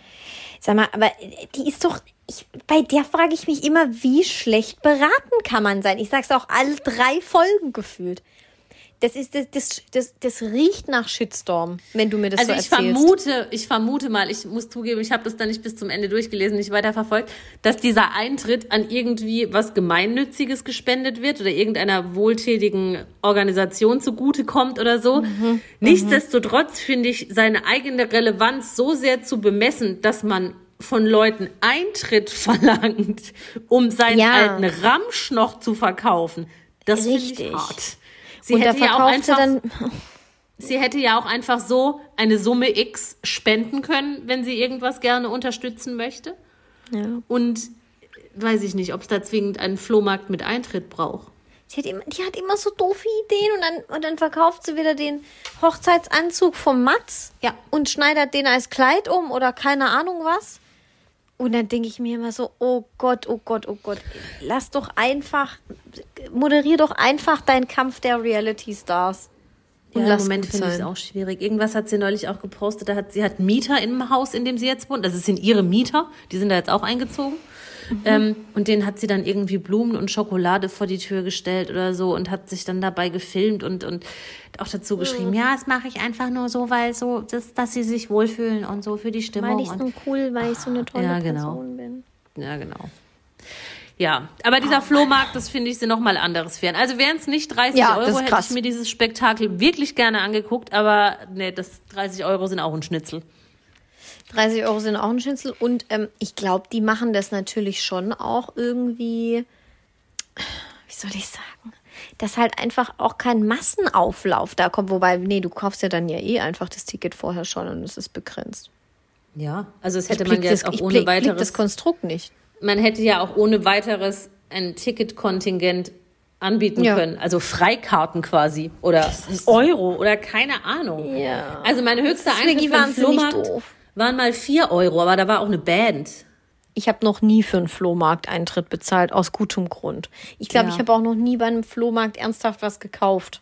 Sag mal, aber die ist doch. Ich, bei der frage ich mich immer, wie schlecht beraten kann man sein? Ich sag's auch alle drei Folgen gefühlt. Das ist das, das, das, das riecht nach Shitstorm, wenn du mir das Also so ich erzählst. vermute, ich vermute mal, ich muss zugeben, ich habe das dann nicht bis zum Ende durchgelesen, nicht weiter verfolgt, dass dieser Eintritt an irgendwie was Gemeinnütziges gespendet wird oder irgendeiner wohltätigen Organisation zugutekommt oder so. Mhm. Nichtsdestotrotz finde ich seine eigene Relevanz so sehr zu bemessen, dass man von Leuten Eintritt verlangt, um seinen Ja. alten Ramsch noch zu verkaufen. Das finde ich hart. Sie Und da hätte ja auch einfach dann. Sie hätte ja auch einfach so eine Summe X spenden können, wenn sie irgendwas gerne unterstützen möchte. Ja. Und weiß ich nicht, ob es da zwingend einen Flohmarkt mit Eintritt braucht. Sie hat immer, die hat immer so doofe Ideen und dann, und dann verkauft sie wieder den Hochzeitsanzug vom Matz Ja. und schneidet den als Kleid um oder keine Ahnung was. Und dann denke ich mir immer so, oh Gott, oh Gott, oh Gott, lass doch einfach, moderier doch einfach deinen Kampf der Reality Stars. Und Ja, im Moment finde ich es auch schwierig. Irgendwas hat sie neulich auch gepostet. Da hat sie hat Mieter im Haus, in dem sie jetzt wohnt. Das sind ihre Mieter. Die sind da jetzt auch eingezogen. Mhm. Ähm, und denen hat sie dann irgendwie Blumen und Schokolade vor die Tür gestellt oder so und hat sich dann dabei gefilmt und, und auch dazu geschrieben, ja, das mache ich einfach nur so, weil so, das, dass sie sich wohlfühlen und so für die Stimmung. Weil ich so cool, weil ich so eine tolle Ja, genau. Person bin. Ja, genau. Ja, aber dieser Flohmarkt, das finde ich, sind nochmal anderes Fern. Also wären es nicht 30 Ja, Euro, hätte ich mir dieses Spektakel wirklich gerne angeguckt, aber nee, das 30 Euro sind auch ein Schnitzel. 30 Euro sind auch ein Schnitzel. Und ähm, ich glaube, die machen das natürlich schon auch irgendwie, wie soll ich sagen, dass halt einfach auch kein Massenauflauf da kommt. Wobei, nee, du kaufst ja dann ja eh einfach das Ticket vorher schon und es ist begrenzt. Ja, also es hätte man blick ja das, auch ohne blick, blick weiteres, das Konstrukt nicht. man hätte ja auch ohne weiteres ein Ticketkontingent anbieten Ja. können. Also Freikarten quasi oder Euro oder keine Ahnung. Ja. Also mein höchster Eintritt für den Flohmarkt doof. Waren mal 4 Euro, aber da war auch eine Band. Ich habe noch nie für einen Flohmarkteintritt bezahlt, aus gutem Grund. Ich glaube, Ja. ich habe auch noch nie bei einem Flohmarkt ernsthaft was gekauft.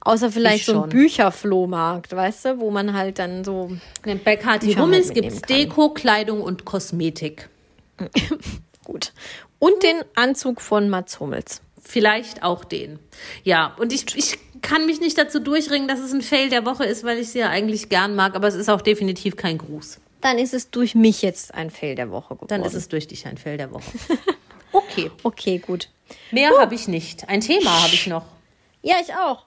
Außer vielleicht Ich so ein. Bücherflohmarkt, weißt du, wo man halt dann so. Bei Kathi Hummels gibt es. Deko, Kleidung und Kosmetik. Gut. Und den Anzug von Mats Hummels. Vielleicht auch den. Ja, und ich, ich kann mich nicht dazu durchringen, dass es ein Fail der Woche ist, weil ich sie ja eigentlich gern mag, aber es ist auch definitiv kein Gruß. Dann ist es durch mich jetzt ein Fail der Woche geworden. Dann ist es durch dich ein Fail der Woche. Okay, Okay, gut. mehr habe ich nicht. Ein Thema habe ich noch. Ja, ich auch.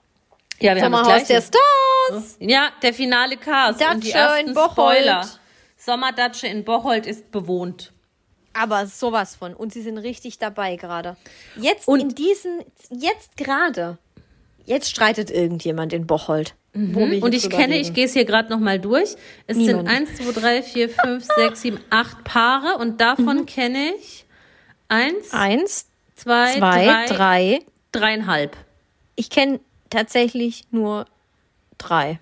Ja, wir haben das Sommerhaus der. Stars. Ja, der finale Cast und die Datsche ersten in Bocholt. Spoiler. Sommerdatsche in Bocholt ist bewohnt. Aber sowas von. Und sie sind richtig dabei gerade. Jetzt Und- in diesen, jetzt gerade. Jetzt streitet irgendjemand in Bocholt. Mhm. Und ich kenne, reden. ich gehe es hier gerade nochmal durch. Es Niemand. sind 1, 2, 3, 4, 5, 6, 7, 8 Paare und davon kenne ich 1, Eins, 2, zwei, 3, drei. dreieinhalb. Ich kenne tatsächlich nur drei.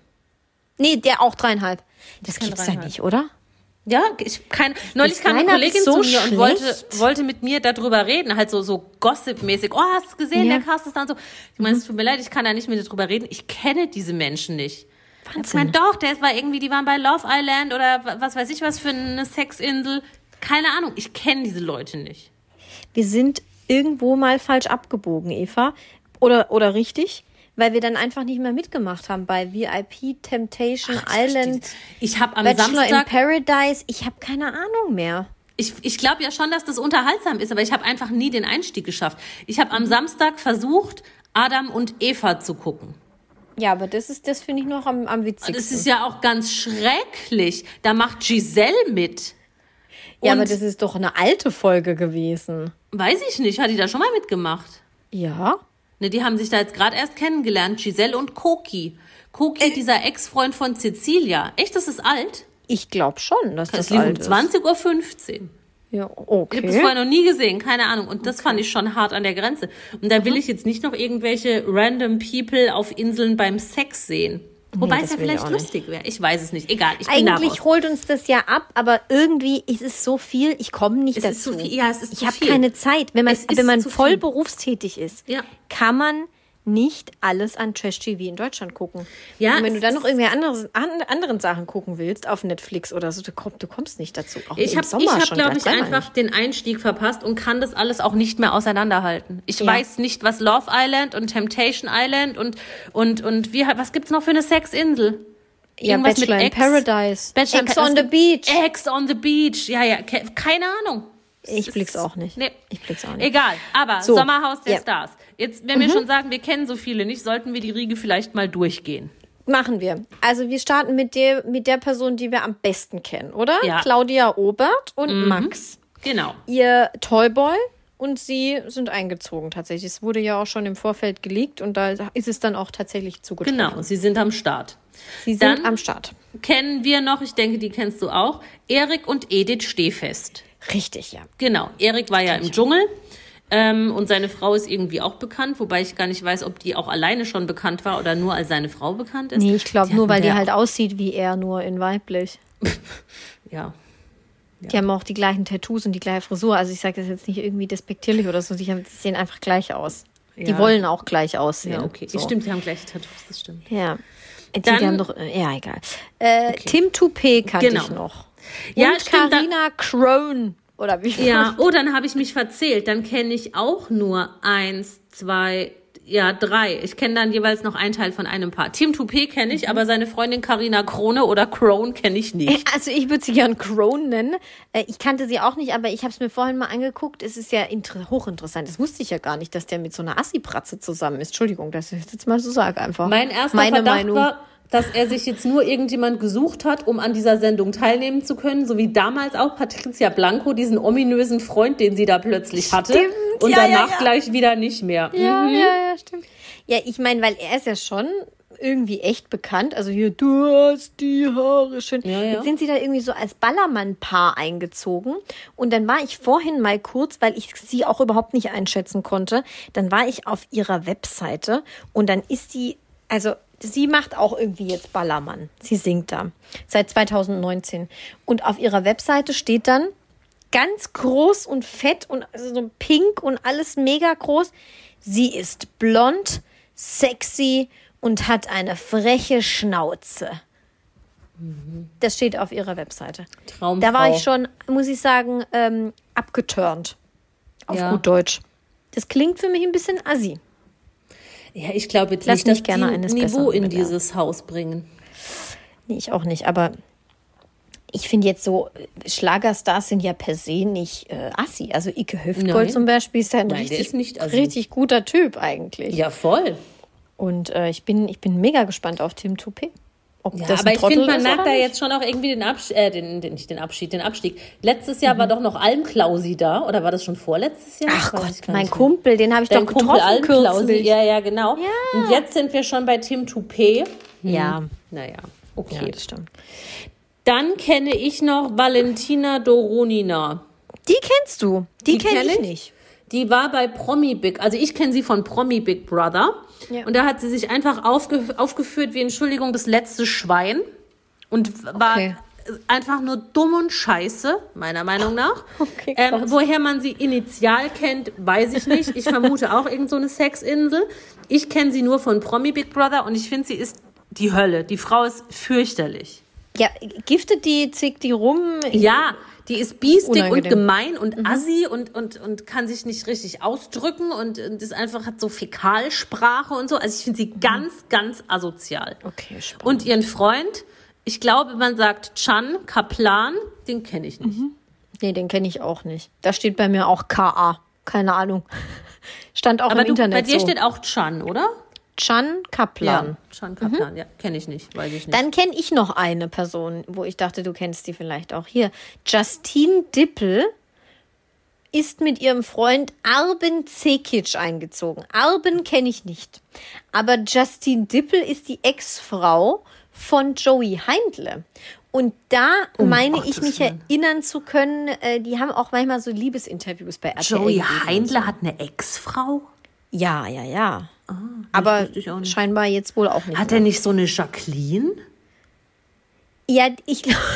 Nee, der auch dreieinhalb. Das kenn gibt's ja nicht, oder? Ja, ich kann. Neulich Ist kam eine Kollegin so zu mir und wollte, schlecht? wollte mit mir darüber reden, halt so, so gossip-mäßig. Oh, hast du gesehen, Ja. der Cast ist dann so. Ich meine, es tut mir leid, ich kann da nicht mit dir drüber reden. Ich kenne diese Menschen nicht. Ich Wahnsinn. meine, doch, der war irgendwie, die waren bei Love Island oder wa- was weiß ich was für eine Sexinsel. Keine Ahnung, ich kenne diese Leute nicht. Wir sind irgendwo mal falsch abgebogen, Eva. Oder, oder richtig? Weil wir dann einfach nicht mehr mitgemacht haben bei VIP, Temptation Island, Ich habe am Bachelor in Samstag, Paradise. Ich habe keine Ahnung mehr. ich, ich glaube ja schon, dass das unterhaltsam ist, aber ich habe einfach nie den Einstieg geschafft. Ich habe am Samstag versucht, Adam und Eva zu gucken. Ja, aber das ist, das finde ich noch am, am witzigsten. Das ist ja auch ganz schrecklich. Da macht Giselle mit. ja, und- aber das ist doch eine alte Folge gewesen. Weiß ich nicht, hat die da schon mal mitgemacht? Ja. Ne, die haben sich da jetzt gerade erst kennengelernt, Giselle und Koki. Koki, Äh. dieser Ex-Freund von Cecilia. Echt, das ist alt? Ich glaube schon, dass Das das, lief um alt ist. 20.15 Uhr. Ja, Ich habe das okay. vorher noch nie gesehen, keine Ahnung. Und das fand ich schon hart an der Grenze. Und da will ich jetzt nicht noch irgendwelche random People auf Inseln beim Sex sehen. Wobei das es ja vielleicht lustig wäre. Ich weiß es nicht. Egal, Eigentlich holt uns das ja ab, aber irgendwie ist es so viel, ich komme nicht Es dazu. ist zu viel. Ja, es ist ich habe keine Zeit. Wenn man, Es wenn man voll viel. berufstätig ist, Ja. kann man nicht alles an Trash-TV in Deutschland gucken. Ja, Und wenn du dann noch irgendwie andere, an, anderen Sachen gucken willst auf Netflix oder so, du, komm, du kommst nicht dazu. Auch Ich habe, hab, glaube ich, einfach den Einstieg verpasst und kann das alles auch nicht mehr auseinanderhalten. Ich Ja. weiß nicht, was Love Island und Temptation Island und, und, und wie, was gibt's noch für eine Sexinsel? Ja, Irgendwas mit Bachelor in Ex. Paradise. Bachelor Ex on the Beach. Ex on the Beach. Ja, ja, ke- keine Ahnung. Ich blick's auch nicht. Nee. Ich blick's auch nicht. Egal, aber So, Sommerhaus der. Mhm. Stars. Jetzt, wenn wir schon sagen, wir kennen so viele nicht, sollten wir die Riege vielleicht mal durchgehen. Machen wir. Also wir starten mit der, mit der Person, die wir am besten kennen, oder? Ja. Mhm. Claudia Obert und Max. Genau. Ihr Toyboy und sie sind eingezogen tatsächlich. Es wurde ja auch schon im Vorfeld geleakt und da ist es dann auch tatsächlich zugetroffen. Genau, sie sind am Start. Sie sind Dann- am Start. Kennen wir noch, ich denke, die kennst du auch, Erik und Edith Stehfest. Richtig, ja. Genau, Erik war ja im Dschungel ähm, und seine Frau ist irgendwie auch bekannt, wobei ich gar nicht weiß, ob die auch alleine schon bekannt war oder nur als seine Frau bekannt ist. Nee, ich glaube nur, weil die halt aussieht wie er, nur in weiblich. Ja, Die haben auch die gleichen Tattoos und die gleiche Frisur. Also ich sage das jetzt nicht irgendwie despektierlich oder so. Die haben- die sehen einfach gleich aus. Die Ja. wollen auch gleich aussehen. ja, okay. So. Stimmt, sie haben gleiche Tattoos, das stimmt. Ja. Die, Dann- die haben doch, äh, ja, egal. Äh, Tim Toupé kannte Genau. ich noch. Ja, und da- Carina Crone. Oder wie Ja, oh, dann habe ich mich verzählt. Dann kenne ich auch nur eins, zwei, ja, drei. Ich kenne dann jeweils noch einen Teil von einem Paar. Tim Toupé kenne ich, aber seine Freundin Carina Krone oder Crone kenne ich nicht. Also ich würde sie gern Crone nennen. Äh, Ich kannte sie auch nicht, aber ich habe es mir vorhin mal angeguckt. Es ist ja inter hochinteressant. Das wusste ich ja gar nicht, dass der mit so einer Assi-Pratze zusammen ist. Entschuldigung, dass ich das jetzt mal so sage einfach. Mein erster Meine Verdacht Meinung. war, dass er sich jetzt nur irgendjemand gesucht hat, um an dieser Sendung teilnehmen zu können, so wie damals auch Patricia Blanco, diesen ominösen Freund, den sie da plötzlich hatte. Stimmt, und ja, ja, danach ja. gleich wieder nicht mehr. Ja, Mhm. ja, ja, stimmt. Ja, ich meine, weil er ist ja schon irgendwie echt bekannt. Also hier, du hast die Haare schön. Ja, ja. Jetzt sind sie da irgendwie so als Ballermann-Paar eingezogen. Und dann war ich vorhin mal kurz, weil ich sie auch überhaupt nicht einschätzen konnte, dann war ich auf ihrer Webseite und dann ist sie, also sie macht auch irgendwie jetzt Ballermann. Sie singt da seit 2019. Und auf ihrer Webseite steht dann ganz groß und fett und also so pink und alles mega groß. Sie ist blond, sexy und hat eine freche Schnauze. Das steht auf ihrer Webseite. Traumfrau. Da war ich schon, muss ich sagen, ähm, abgeturnt. Auf Ja. gut Deutsch. Das klingt für mich ein bisschen assi. Ja, ich glaube jetzt Lass nicht, dass mich gerne die Niveau in dieses Haus bringen. Nee, ich auch nicht, aber ich finde jetzt so, Schlagerstars sind ja per se nicht äh, assi. Also Ike Hüftgold Nein. zum Beispiel ist ja ein Nein, richtig, ist nicht assi. richtig guter Typ eigentlich. Ja, voll. Und äh, ich, bin, ich bin mega gespannt auf Tim Toupé. Ob Ja, das aber ich finde, man merkt da nicht. jetzt schon auch irgendwie den Abschied, äh, den, den, nicht den Abschied, den Abstieg. Letztes Jahr war Mhm. doch noch Almklausi da, oder war das schon vorletztes Jahr? Ach Gott, mein. Kumpel, den habe ich Dein doch Kumpel getroffen Almklausi, kürzlich. ja, ja, genau. Und jetzt sind wir schon bei Tim Toupé. Ja. Naja, ja, okay. das stimmt. Dann kenne ich noch Valentina Doronina. Die kennst du. Die, Die kenne kenn ich ich. nicht. Die war bei Promi Big, also ich kenne sie von Promi Big Brother. Ja. Und da hat sie sich einfach aufge aufgeführt wie, Entschuldigung, das letzte Schwein. Und war Okay. einfach nur dumm und scheiße, meiner Meinung nach. Okay, ähm, woher man sie initial kennt, weiß ich nicht. Ich vermute auch irgend so eine Sexinsel. Ich kenne sie nur von Promi Big Brother und ich finde, sie ist die Hölle. Die Frau ist fürchterlich. Ja, giftet die, zickt die rum. Ja, die ist biestig und Unangenehm. gemein und assi und, und, und kann sich nicht richtig ausdrücken und, und ist einfach, hat so Fäkalsprache und so. Also ich finde sie ganz, ganz asozial. Okay, spannend. Und ihren Freund, ich glaube, man sagt Chan Kaplan, den kenne ich nicht. Nee, den kenne ich auch nicht. Da steht bei mir auch KA. Keine Ahnung. Stand auch Aber im du, Internet bei dir so. steht auch Chan, oder? Chan Kaplan. Chan Kaplan, ja, kenne ich nicht, weiß ich nicht. Dann kenne ich noch eine Person, wo ich dachte, du kennst die vielleicht auch. Hier, Justine Dippel ist mit ihrem Freund Arben Cekic eingezogen. Arben kenne ich nicht. Aber Justine Dippel ist die Ex-Frau von Joey Heindle. Und da meine ich Gottes mich Willen. erinnern zu können, äh, die haben auch manchmal so Liebesinterviews bei RTL. Joey Heindle hat eine Ex-Frau? Ja, ja, ja. Aber scheinbar jetzt wohl auch nicht. Hat er nicht so eine Jacqueline? Ja, ich glaube.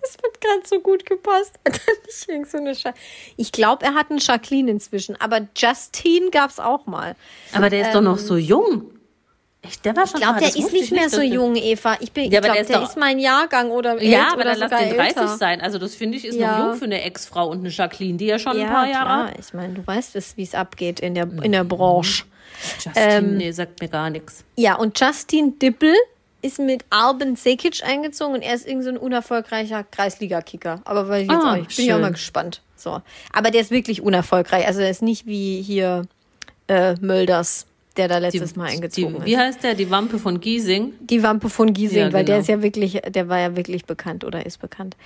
Das wird gerade so gut gepasst. So eine Scha ich glaube, er hat einen Jacqueline inzwischen, aber Justine gab es auch mal. Aber der ist doch noch so jung. Echt, der war schon Ich glaube, der ist nicht ich mehr so dass der- jung, Eva. Ich, bin, Ja, ich aber glaube, der ist der doch- ist mein Jahrgang oder Ja, älter aber dann lass den 30 älter. sein. Also das finde ich ist Ja. noch jung für eine Ex-Frau und eine Jacqueline, die ja schon Ja, ein paar Jahre hat. Ich meine, du weißt, es, wie es abgeht in der, in der Branche. Justine, Ähm, nee, sagt mir gar nichts. Ja, und Justin Dippel ist mit Arben Sekic eingezogen und er ist irgend so ein unerfolgreicher Kreisliga-Kicker. Aber weil ich jetzt Ah, auch, ich bin ja auch mal gespannt. So. Aber der ist wirklich unerfolgreich. Also er ist nicht wie hier äh, Mölders, der da letztes Mal eingezogen die, Wie ist. heißt der? Die Wampe von Giesing. Die Wampe von Giesing, Ja, weil der genau. ist ja wirklich, der war ja wirklich bekannt oder ist bekannt.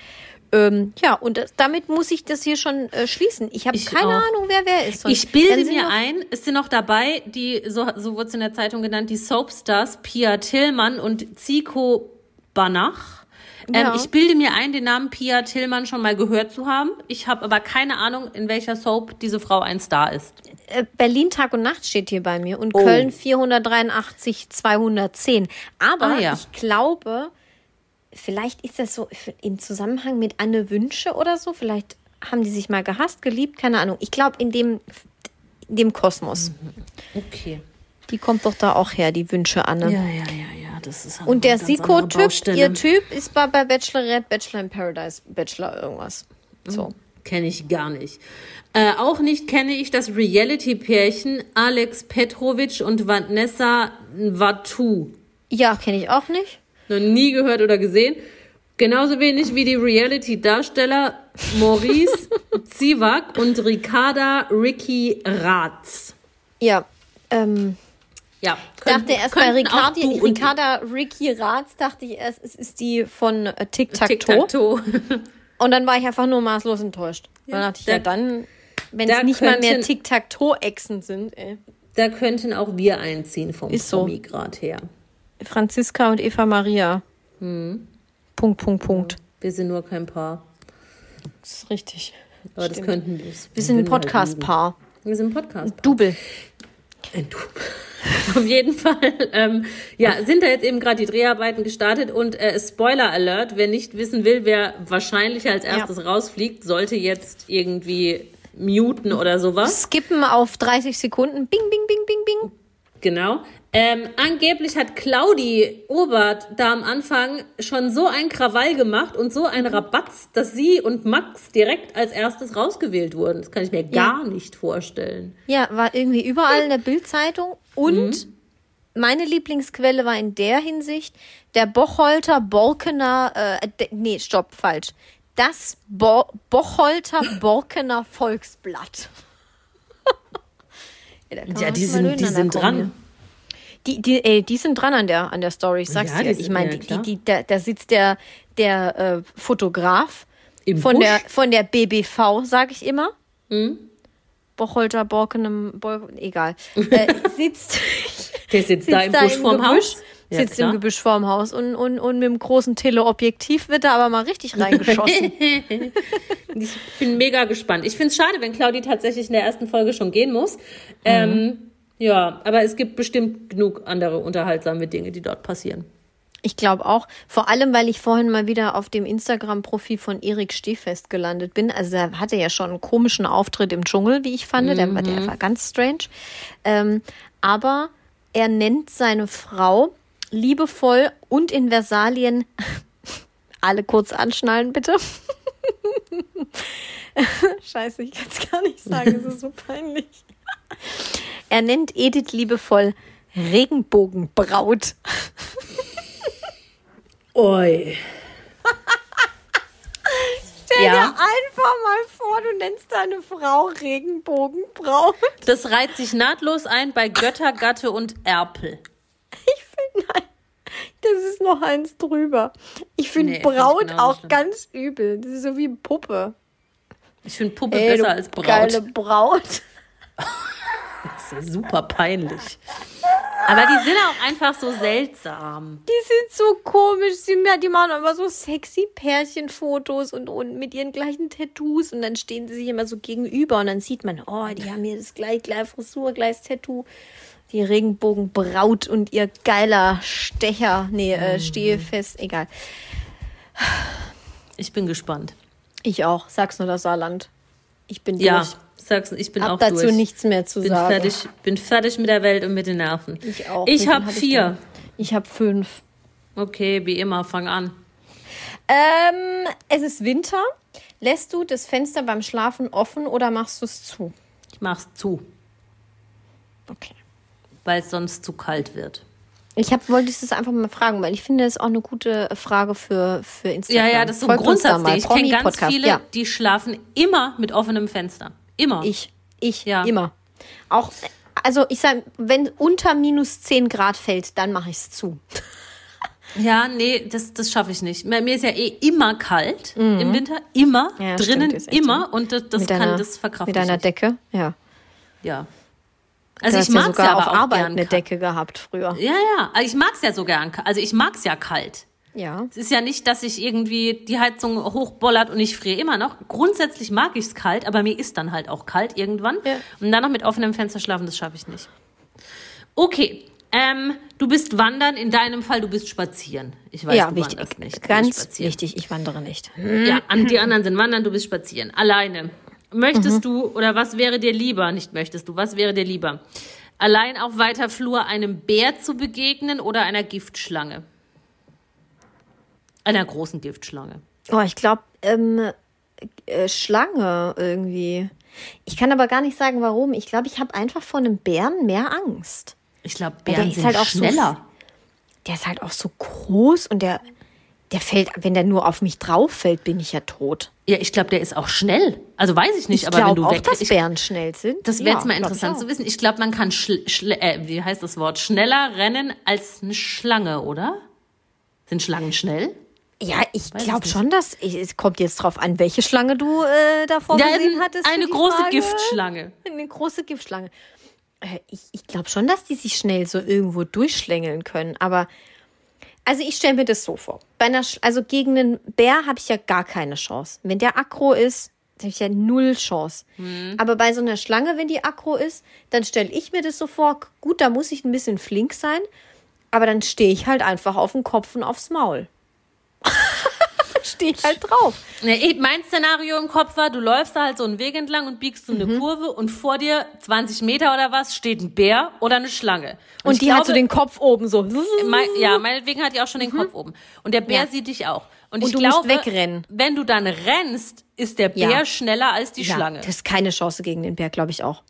Ähm, ja, und das, damit muss ich das hier schon äh, schließen. Ich habe keine auch. Ahnung, wer wer ist. Ich bilde mir ein, es sind noch dabei, die, so, so wurde es in der Zeitung genannt, die Soapstars Pia Tillmann und Zico Banach. Ähm, Ja. Ich bilde mir ein, den Namen Pia Tillmann schon mal gehört zu haben. Ich habe aber keine Ahnung, in welcher Soap diese Frau ein Star ist. Äh, Berlin Tag und Nacht steht hier bei mir und Oh. Köln 483 210. Aber Ah, ja. ich glaube, vielleicht ist das so im Zusammenhang mit Anne Wünsche oder so. Vielleicht haben die sich mal gehasst, geliebt, keine Ahnung. Ich glaube, in dem, in dem Kosmos. Okay. Die kommt doch da auch her, die Wünsche Anne. Ja, ja, ja, ja, das ist halt Und der Siko-Typ, ihr Typ, ist bei, bei Bachelorette, Bachelor in Paradise, Bachelor irgendwas. So. Kenne ich gar nicht. Äh, auch nicht kenne ich das Reality-Pärchen Alex Petrovic und Vanessa Vatu. Ja, kenne ich auch nicht. Noch nie gehört oder gesehen. Genauso wenig wie die Reality-Darsteller Maurice Zivak und Ricarda Ricky Ratz. Ja, ähm, Ja, Ich dachte erst bei Ricardi, Ricarda Ricky Ratz, dachte ich erst, es ist die von äh, Tic-Tac-Toe. Tic-Tac-Toe. Und dann war ich einfach nur maßlos enttäuscht. dann dachte ich, da- ja dann, wenn es nicht mal mehr könnten- Tic-Tac-Toe-Echsen sind, ey. Da könnten auch wir einziehen vom Ist so. Promi-Grad her. Franziska und Eva Maria. Hm. Punkt, Punkt, Punkt. Wir sind nur kein Paar. Das ist richtig. Aber das könnten wir. Wir sind ein Podcast-Paar. Wir sind ein Podcast. Double. Ein Du. Auf jeden Fall, ähm, ja, sind da jetzt eben gerade die Dreharbeiten gestartet und äh, Spoiler Alert, wer nicht wissen will, wer wahrscheinlich als erstes rausfliegt, sollte jetzt irgendwie muten oder sowas. Skippen auf 30 Sekunden. Bing, bing, bing, bing, bing. Genau. Ähm, angeblich hat Claudi Obert da am Anfang schon so ein Krawall gemacht und so einen Rabatz, dass sie und Max direkt als erstes rausgewählt wurden. Das kann ich mir gar nicht vorstellen. Ja, war irgendwie überall in der Bildzeitung. Und Mhm. meine Lieblingsquelle war in der Hinsicht der Bocholter Borkener, äh, nee, stopp, falsch. Das Bo Bocholter Borkener Volksblatt. ja, Ja, die sind, die sind dran. hier. Die, die, ey, die sind dran an der, an der Story, ich sag's Ja, dir. Ich meine, ja, die, die, da, da sitzt der, der äh, Fotograf Im von Busch. der, von der BBV, sag ich immer. Mhm. Bocholter, Borkenem, Bol egal. Äh, sitzt, Der sitzt, da im Busch vorm Haus. Ja, sitzt klar. im Gebüsch vorm Haus und, und, und mit dem großen Teleobjektiv wird da aber mal richtig reingeschossen. Ich bin mega gespannt. Ich finde es schade, wenn Claudi tatsächlich in der ersten Folge schon gehen muss. Ähm, ja, aber es gibt bestimmt genug andere unterhaltsame Dinge, die dort passieren. ich glaube auch, vor allem, weil ich vorhin mal wieder auf dem Instagram-Profil von Erik Stehfest gelandet bin. Also er hatte ja schon einen komischen Auftritt im Dschungel, wie ich fand. Der, war, der war ganz strange. Ähm, aber er nennt seine Frau liebevoll und in Versalien alle kurz anschnallen, bitte. Scheiße, ich kann es gar nicht sagen, es ist so peinlich. Er nennt Edith liebevoll Regenbogenbraut. Oi. Stell Ja. dir einfach mal vor, du nennst deine Frau Regenbogenbraut. Das reiht sich nahtlos ein bei Götter, Gatte und Erpel. Ich finde, nein, das ist noch eins drüber. Ich finde Nee, Braut genauso auch schlimm. ganz übel. Das ist so wie Puppe. Ich finde Puppe Ey, besser als Braut. Geile Braut. Ja super peinlich. Aber die sind auch einfach so seltsam. Die sind so komisch. Sie, die machen immer so sexy Pärchenfotos und, und mit ihren gleichen Tattoos. Und dann stehen sie sich immer so gegenüber. Und dann sieht man, oh, die haben hier das gleich, gleich Frisur, gleich Tattoo. Die Regenbogenbraut und ihr geiler Stecher. Nee, Mhm. äh, Stehfest, egal. Ich bin gespannt. Ich auch. Sag's nur das Saarland. Ich bin Ja, durch. Sag's, ich bin Hab auch dazu durch. nichts mehr zu bin sagen. fertig, bin fertig mit der Welt und mit den Nerven. Ich auch. Ich habe hab ich vier. denn? Ich habe fünf. Okay, wie immer, fang an. Ähm, es ist Winter. Lässt du das Fenster beim Schlafen offen oder machst du es zu? Ich mach's zu, Okay. weil es sonst zu kalt wird. Ich hab, wollte das einfach mal fragen, weil ich finde, das ist auch eine gute Frage für, für Ja, Instagram. ja, das ist so ein mal. Ich kenne ganz viele, Ja, die schlafen immer mit offenem Fenster. Immer. ich. Ich. Ja. Immer. Auch, also ich sage, wenn unter minus 10 Grad fällt, dann mache ich es zu. Ja, nee, das, das schaffe ich nicht. Mir ist ja eh immer kalt im Winter. Immer. Mhm. Ja, drinnen stimmt, immer. Und das, das kann deiner, das verkraften. Mit deiner ich. Decke, ja. Ja. Also hast ich ja mag's sogar ja auf Arbeit eine. Decke gehabt früher. Ja, ja. Also ich mag's ja so gern. Also ich mag's ja kalt. Ja. Es ist ja nicht, dass ich irgendwie die Heizung hochbollert und ich friere immer noch. Grundsätzlich mag ich's kalt, aber mir ist dann halt auch kalt irgendwann. Ja. Und dann noch mit offenem Fenster schlafen, das schaffe ich nicht. Okay. Ähm, du bist wandern, in deinem Fall, du bist spazieren. Ich weiß, ja, du wichtig. wanderst nicht. Ganz wichtig, ich wandere nicht. Ja, an die anderen sind wandern, du bist spazieren. Alleine. Möchtest du oder was wäre dir lieber? Nicht möchtest du, was wäre dir lieber? Allein auf weiter Flur einem Bär zu begegnen oder einer Giftschlange? Einer großen Giftschlange. Oh, ich glaube, ähm, äh, Schlange irgendwie. Ich kann aber gar nicht sagen, warum. Ich glaube, ich habe einfach vor einem Bären mehr Angst. Ich glaube, der Bären ist sind halt auch so schneller. Der ist halt auch so groß und der, der fällt, wenn der nur auf mich drauf fällt, bin ich ja tot. ja, ich glaube, der ist auch schnell. Also weiß ich nicht, Ich aber wenn du auch, weg dass ich, Bären schnell sind. Das wäre jetzt mal Ja, glaub ich interessant zu wissen. Ich glaube, man kann äh, wie heißt das Wort? Schneller rennen als eine Schlange, oder? Sind Schlangen schnell? Ja, ich glaube schon, dass ich, es kommt jetzt drauf an, welche Schlange du äh, davor gesehen hattest. eine große Frage. Giftschlange. Eine große Giftschlange. Äh, Ich, ich glaube schon, dass die sich schnell so irgendwo durchschlängeln können. Aber also ich stelle mir das so vor. Bei einer, Sch- also gegen einen Bär habe ich ja gar keine Chance. Wenn der aggro ist, habe ich ja null Chance. Aber bei so einer Schlange, wenn die aggro ist, dann stelle ich mir das so vor, gut, da muss ich ein bisschen flink sein, aber dann stehe ich halt einfach auf den Kopf und aufs Maul. Stehe ich halt drauf. Mein Szenario im Kopf war, du läufst da halt so einen Weg entlang und biegst so eine Mhm. Kurve und vor dir 20 Meter oder was steht ein Bär oder eine Schlange. Und, ich die hat so glaube, den Kopf oben so. Mei- ja, meinetwegen hat die auch schon den Kopf oben. Und der Bär Mhm. Ja. sieht dich auch. Und, Und ich du musst glaube, wegrennen. wenn du dann rennst, ist der Bär Ja. schneller als die Ja, Schlange. Das ist keine Chance gegen den Bär, glaube ich auch.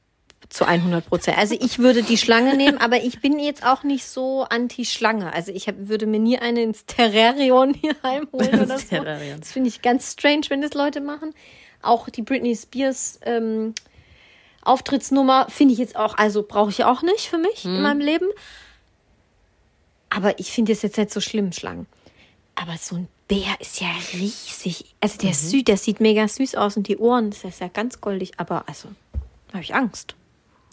Zu 100 Prozent. Also ich würde die Schlange nehmen, aber ich bin jetzt auch nicht so anti-Schlange. Also ich hab, würde mir nie eine ins Terrarion hier heimholen oder so. Das finde ich ganz strange, wenn das Leute machen. Auch die Britney Spears ähm, Auftrittsnummer finde ich jetzt auch, also brauche ich auch nicht für mich Mhm. in meinem Leben. Aber ich finde es jetzt nicht so schlimm, Schlangen. Aber so ein Bär ist ja riesig. Also Mhm. der, ist süß, der sieht mega süß aus und die Ohren, das ist ja ganz goldig. Aber also, da habe ich Angst.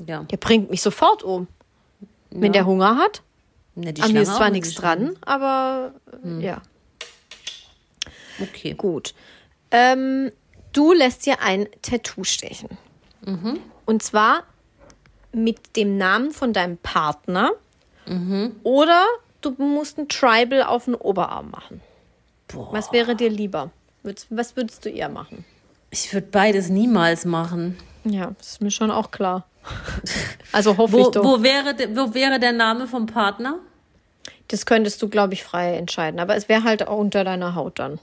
Ja. Der bringt mich sofort um. Wenn der Hunger hat. Na, die An mir ist zwar nichts dran, aber äh, ja, Okay. gut. Ähm, du lässt dir ein Tattoo stechen. Mhm. Und zwar mit dem Namen von deinem Partner. Mhm. Oder du musst ein Tribal auf den Oberarm machen. Boah. Was wäre dir lieber? Was würdest du eher machen? Ich würde beides niemals machen. Ja, das ist mir schon auch klar. Also hoffe Wo, ich doch. wo, wäre, wo wäre der Name vom Partner? Das könntest du, glaube ich, frei entscheiden. Aber es wäre halt auch unter deiner Haut dann.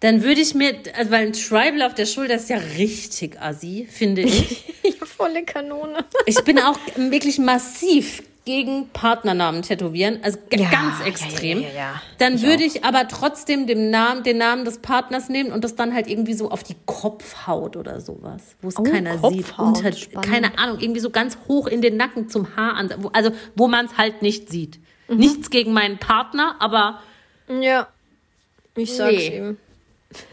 Dann würde ich mir, also weil ein Tribal auf der Schulter ist ja richtig assi, finde ich. Ja, volle Kanone. Ich bin auch wirklich massiv gegen Partnernamen tätowieren, also Ja, ganz extrem. ja, ja. Dann würde ich aber trotzdem den Namen, den Namen des Partners nehmen und das dann halt irgendwie so auf die Kopfhaut oder sowas, wo es Oh, keiner sieht. Kopfhaut, Unter, spannend. keine Ahnung, irgendwie so ganz hoch in den Nacken zum Haar an, also wo man es halt nicht sieht. Mhm. Nichts gegen meinen Partner, aber Ja, ich sag's Nee. ihm.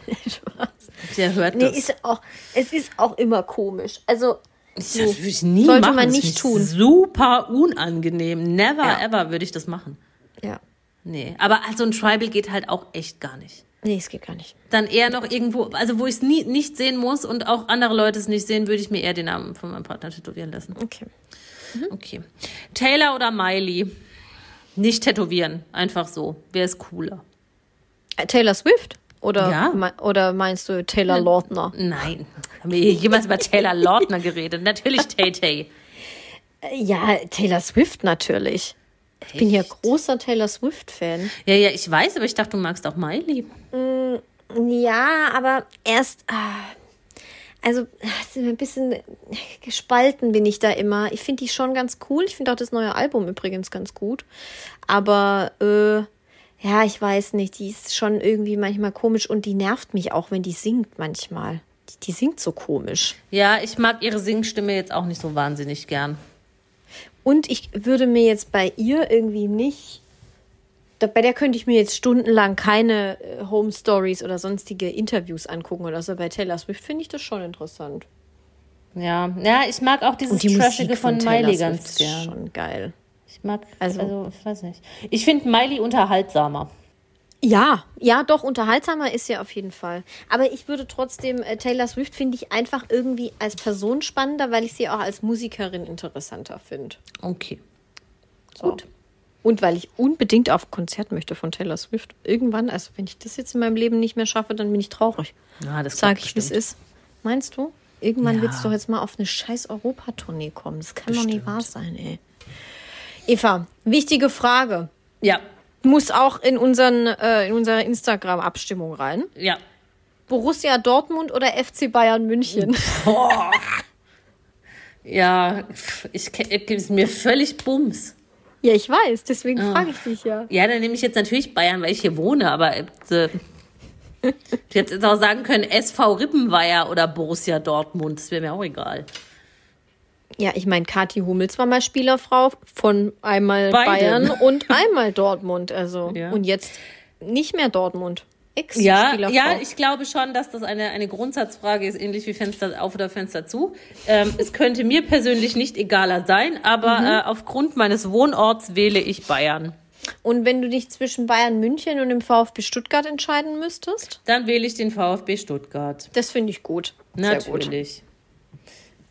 Der hört Nee, das. ist auch, es ist auch immer komisch. Also, Das würde ich nie Sollte machen. man Das nicht tun. Super unangenehm. Never Ja. ever würde ich das machen. ja. Nee, aber also ein Tribal geht halt auch echt gar nicht. Nee, es geht gar nicht. Dann eher noch irgendwo, also wo ich es nie nicht sehen muss und auch andere Leute es nicht sehen, würde ich mir eher den Namen von meinem Partner tätowieren lassen. Okay. Okay. Taylor oder Miley? Nicht tätowieren, einfach so. Wer ist cooler? Taylor Swift? Oder, Ja. oder meinst du Taylor Lautner? Nein. Haben wir jemals über Taylor Lautner geredet? Natürlich Tay Tay. Ja, Taylor Swift natürlich. Ich bin ja Echt? großer Taylor Swift-Fan. Ja, ja, ich weiß, aber ich dachte, du magst auch Miley. Ja, aber erst. ah, Also, ah, ein bisschen gespalten bin ich da immer. Ich finde die schon ganz cool. Ich finde auch das neue Album übrigens ganz gut. Aber, äh, ja, ich weiß nicht. Die ist schon irgendwie manchmal komisch und die nervt mich auch, wenn die singt manchmal. Die, die singt so komisch. Ja, ich mag ihre Singstimme jetzt auch nicht so wahnsinnig gern. Und ich würde mir jetzt bei ihr irgendwie nicht. Bei der könnte ich mir jetzt stundenlang keine äh, Home Stories oder sonstige Interviews angucken oder so. Bei Taylor Swift finde ich das schon interessant. Ja, ja, ich mag auch dieses Und die Trashige von, von Miley ganz ist gern. schon geil. Ich mag, also, Also- ich weiß nicht. Ich finde Miley unterhaltsamer. Ja, ja, doch, unterhaltsamer ist sie auf jeden Fall. Aber ich würde trotzdem, äh, Taylor Swift finde ich einfach irgendwie als Person spannender, weil ich sie auch als Musikerin interessanter finde. Okay. So. Und weil ich unbedingt auf Konzert möchte von Taylor Swift. Irgendwann, also wenn ich das jetzt in meinem Leben nicht mehr schaffe, dann bin ich traurig. Ja, das Sag klappt ich, wie es bestimmt. ist. Meinst du? Irgendwann Ja. wird es doch jetzt mal auf eine scheiß Europatournee kommen. Das kann doch nicht Bestimmt. wahr sein, ey. Eva, wichtige Frage. Ja, Muss auch in, unseren, äh, in unsere Instagram-Abstimmung rein. ja. Borussia Dortmund oder FC Bayern München? Ja, pf, ich ke- ist mir völlig Bums. Ja, ich weiß, deswegen frage ich dich ja. Ja, dann nehme ich jetzt natürlich Bayern, weil ich hier wohne, aber äh, ich hätte jetzt auch sagen können SV Rippenweier oder Borussia Dortmund, das wäre mir auch egal. Ja, ich meine, Kathi Hummels war mal Spielerfrau von einmal Beide. Bayern und einmal Dortmund. Also Ja. und jetzt nicht mehr Dortmund. Ja, ja, ich glaube schon, dass das eine, eine Grundsatzfrage ist, ähnlich wie Fenster auf oder Fenster zu. Ähm, es könnte mir persönlich nicht egaler sein, aber äh, aufgrund meines Wohnorts wähle ich Bayern. Und wenn du dich zwischen Bayern München und dem VfB Stuttgart entscheiden müsstest, Dann wähle ich den VfB Stuttgart. das finde ich gut. Sehr gut. Natürlich.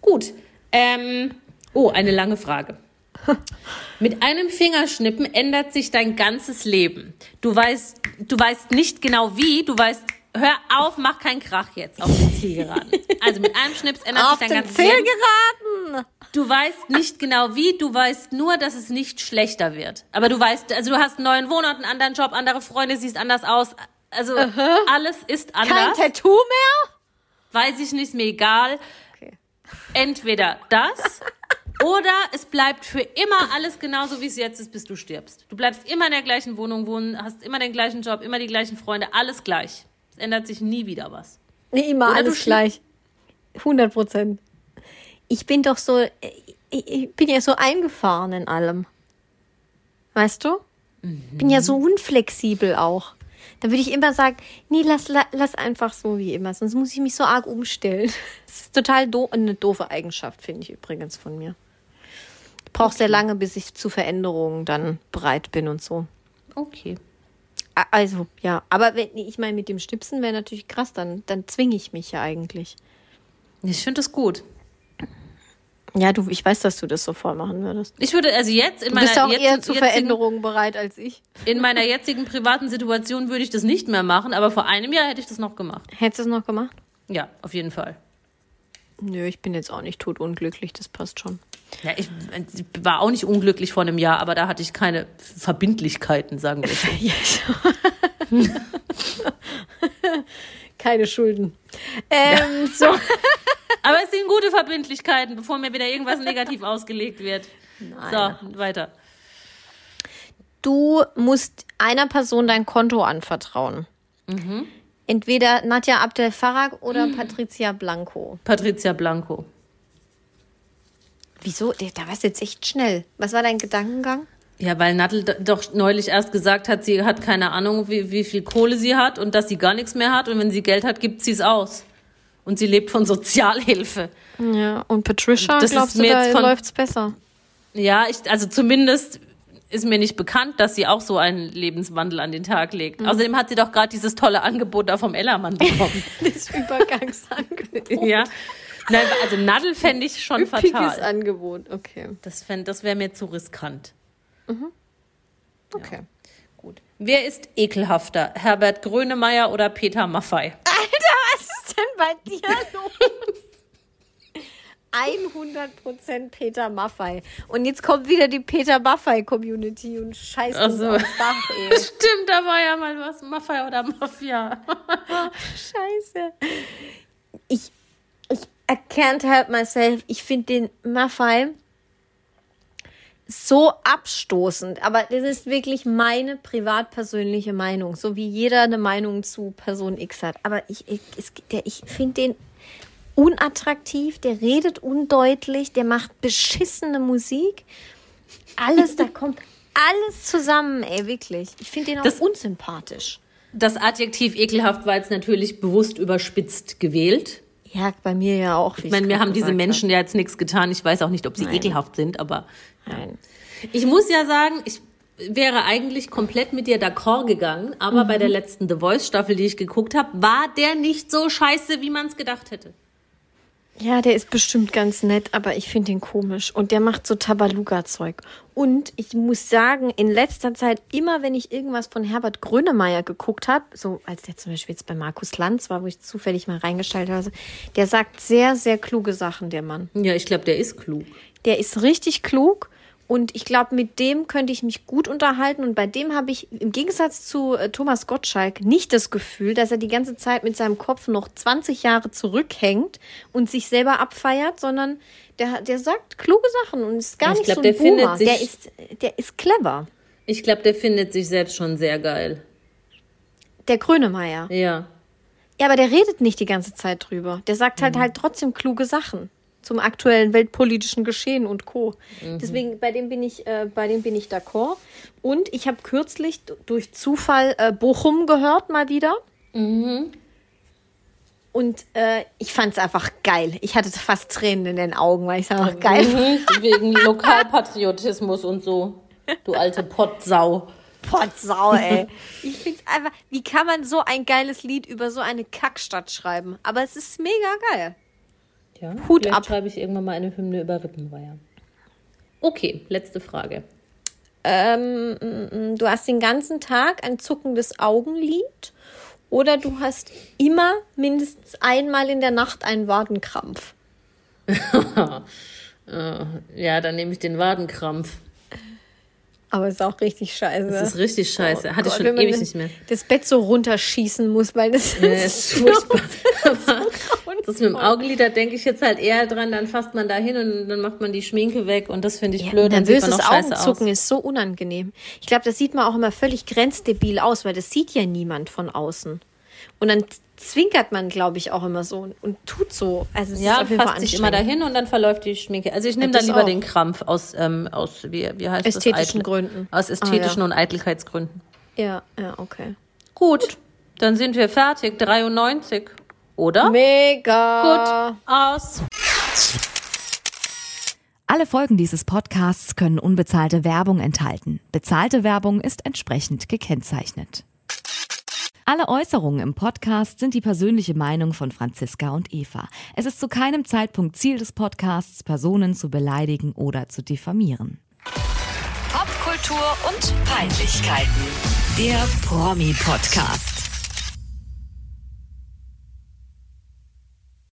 Gut. Ähm, oh, eine lange Frage. Mit einem Fingerschnippen ändert sich dein ganzes Leben. Du weißt, du weißt nicht genau wie, du weißt, hör auf, mach keinen Krach jetzt auf den Zielgeraden. Also mit einem Schnips ändert Auf sich dein den ganzes Leben. Zielgeraden! Du weißt nicht genau wie, du weißt nur, dass es nicht schlechter wird. Aber du weißt, also du hast einen neuen Wohnort, einen anderen Job, andere Freunde, siehst anders aus. Also alles ist Kein anders. Tattoo mehr? Weiß ich nicht, ist mir egal. Entweder das oder es bleibt für immer alles genauso, wie es jetzt ist, bis du stirbst. Du bleibst immer in der gleichen Wohnung wohnen, hast immer den gleichen Job, immer die gleichen Freunde, alles gleich. Es ändert sich nie wieder was. Nee, immer Oder alles gleich. 100 Prozent. Ich bin doch so, ich, bin ja so eingefahren in allem. Weißt du? Bin ja so unflexibel auch. Da würde ich immer sagen, nee, lass, la- lass einfach so wie immer, sonst muss ich mich so arg umstellen. Das ist total do eine doofe Eigenschaft, finde ich übrigens von mir. Ich brauche sehr lange, bis ich zu Veränderungen dann bereit bin und so. Okay. Also, ja, aber wenn, ich meine, mit dem Schnipsen wäre natürlich krass, dann, dann zwinge ich mich ja eigentlich. Ich finde das gut. Ja, du, ich weiß, dass du das so voll machen würdest. Ich würde also jetzt in Du meiner bist auch jetzt- eher zu Veränderungen bereit als ich. in meiner jetzigen privaten Situation würde ich das nicht mehr machen, aber vor einem Jahr hätte ich das noch gemacht. Hättest du es noch gemacht? Ja, auf jeden Fall. Nö, ich bin jetzt auch nicht totunglücklich, das passt schon. Ja, ich, ich war auch nicht unglücklich vor einem Jahr, aber da hatte ich keine Verbindlichkeiten, sagen wir so. Ja, so. Keine Schulden. Ähm, so. Aber es sind gute Verbindlichkeiten, bevor mir wieder irgendwas negativ ausgelegt wird. Nein. So, weiter. Du musst einer Person dein Konto anvertrauen. Entweder Nadja Abdel Farag oder Patricia Blanco. Patricia Blanco. Wieso? Da warst du jetzt echt schnell. Was war dein Gedankengang? Ja, weil Nadel doch neulich erst gesagt hat, sie hat keine Ahnung, wie, wie viel Kohle sie hat und dass sie gar nichts mehr hat und wenn sie Geld hat, gibt sie es aus. Und sie lebt von Sozialhilfe. Ja, und Patricia, Das glaubst ist mir du, da läuft's besser? Ja, ich, also zumindest ist mir nicht bekannt, dass sie auch so einen Lebenswandel an den Tag legt. Außerdem hat sie doch gerade dieses tolle Angebot da vom Ellermann bekommen. Das Übergangsangebot. ja. Nein, also Nadel fände ich schon Üppiges fatal. Angebot, okay. Das, fänd- das wäre mir zu riskant. Okay. Gut. Wer ist ekelhafter? Herbert Grönemeyer oder Peter Maffei? Alter, was ist denn bei dir los? 100% Peter Maffei. Und jetzt kommt wieder die Peter Maffei-Community und scheißt uns so. aufs Dach, ey. Stimmt, da war ja mal was. Maffei oder Mafia. Scheiße. Ich, ich I can't help myself. Ich finde den Maffei so abstoßend. Aber das ist wirklich meine privat-persönliche Meinung. So wie jeder eine Meinung zu Person X hat. Aber ich, ich, ich finde den unattraktiv, der redet undeutlich, der macht beschissene Musik. Alles, da kommt alles zusammen, ey, wirklich. Ich finde den auch Das- unsympathisch. Das Adjektiv ekelhaft war jetzt natürlich bewusst überspitzt gewählt. Ja, bei mir ja auch. Ich meine, mir haben diese Menschen ja jetzt nichts getan. Ich weiß auch nicht, ob sie Nein. ekelhaft sind, aber. Nein. ich muss ja sagen, ich wäre eigentlich komplett mit dir d'accord gegangen, aber bei der letzten The Voice Staffel, die ich geguckt habe, war der nicht so scheiße, wie man es gedacht hätte. Ja, der ist bestimmt ganz nett, aber ich finde ihn komisch. Und der macht so Tabaluga-Zeug. Und ich muss sagen, in letzter Zeit, immer wenn ich irgendwas von Herbert Grönemeyer geguckt habe, so als der zum Beispiel jetzt bei Markus Lanz war, wo ich zufällig mal reingestellt habe, der sagt sehr, sehr kluge Sachen, der Mann. Ja, ich glaube, der ist klug. Der ist richtig klug und ich glaube, mit dem könnte ich mich gut unterhalten. Und bei dem habe ich im Gegensatz zu äh, Thomas Gottschalk nicht das Gefühl, dass er die ganze Zeit mit seinem Kopf noch 20 Jahre zurückhängt und sich selber abfeiert, sondern der, der sagt kluge Sachen und ist gar Ich nicht glaub, so ein der findet Boomer. sich- Der ist, der ist clever. Ich glaube, der findet sich selbst schon sehr geil. Der Grönemeyer. Ja. Ja, aber der redet nicht die ganze Zeit drüber. Der sagt halt halt trotzdem kluge Sachen zum aktuellen weltpolitischen Geschehen und Co. Deswegen bei dem bin ich äh, bei dem bin ich d'accord. Und ich habe kürzlich durch Zufall äh, Bochum gehört mal wieder. Und äh, ich fand es einfach geil. Ich hatte fast Tränen in den Augen, weil ich es einfach geil. Mhm, Wegen Lokalpatriotismus und so. Du alte Pottsau. Potsau, ey. Ich finde einfach, wie kann man so ein geiles Lied über so eine Kackstadt schreiben? Aber es ist mega geil. Ja, Hut vielleicht ab. schreibe ich irgendwann mal eine Hymne über Rippenweier. Okay, letzte Frage. Ähm, du hast den ganzen Tag ein zuckendes Augenlid oder du hast immer mindestens einmal in der Nacht einen Wadenkrampf. Äh, ja, dann nehme ich den Wadenkrampf. Aber ist auch richtig scheiße. Das ist richtig scheiße. Oh Hatte ich Gott, schon wenn man ewig nicht mehr. Das Bett so runterschießen muss, weil das, Ja, ist furchtbar. Das mit dem Augenlid, da denke ich jetzt halt eher dran, dann fasst man da hin und dann macht man die Schminke weg und das finde ich Ja, blöd. Nervöses Augenzucken ist so unangenehm. Ich glaube, das sieht man auch immer völlig grenzdebil aus, weil das sieht ja niemand von außen. Und dann zwinkert man, glaube ich, auch immer so und tut so. Also es Ja, ist fasst sich immer dahin und dann verläuft die Schminke. Also ich nehme Ja, dann lieber auch. den Krampf aus, ähm, aus wie, wie heißt Ästhetischen das? Gründen. Aus ästhetischen Ah, ja. und Eitelkeitsgründen. Ja, ja, okay. Gut, dann sind wir fertig. 93, oder? Mega. Gut, aus. Alle Folgen dieses Podcasts können unbezahlte Werbung enthalten. Bezahlte Werbung ist entsprechend gekennzeichnet. Alle Äußerungen im Podcast sind die persönliche Meinung von Franziska und Eva. Es ist zu keinem Zeitpunkt Ziel des Podcasts, Personen zu beleidigen oder zu diffamieren. Popkultur und Peinlichkeiten. Der Promi-Podcast.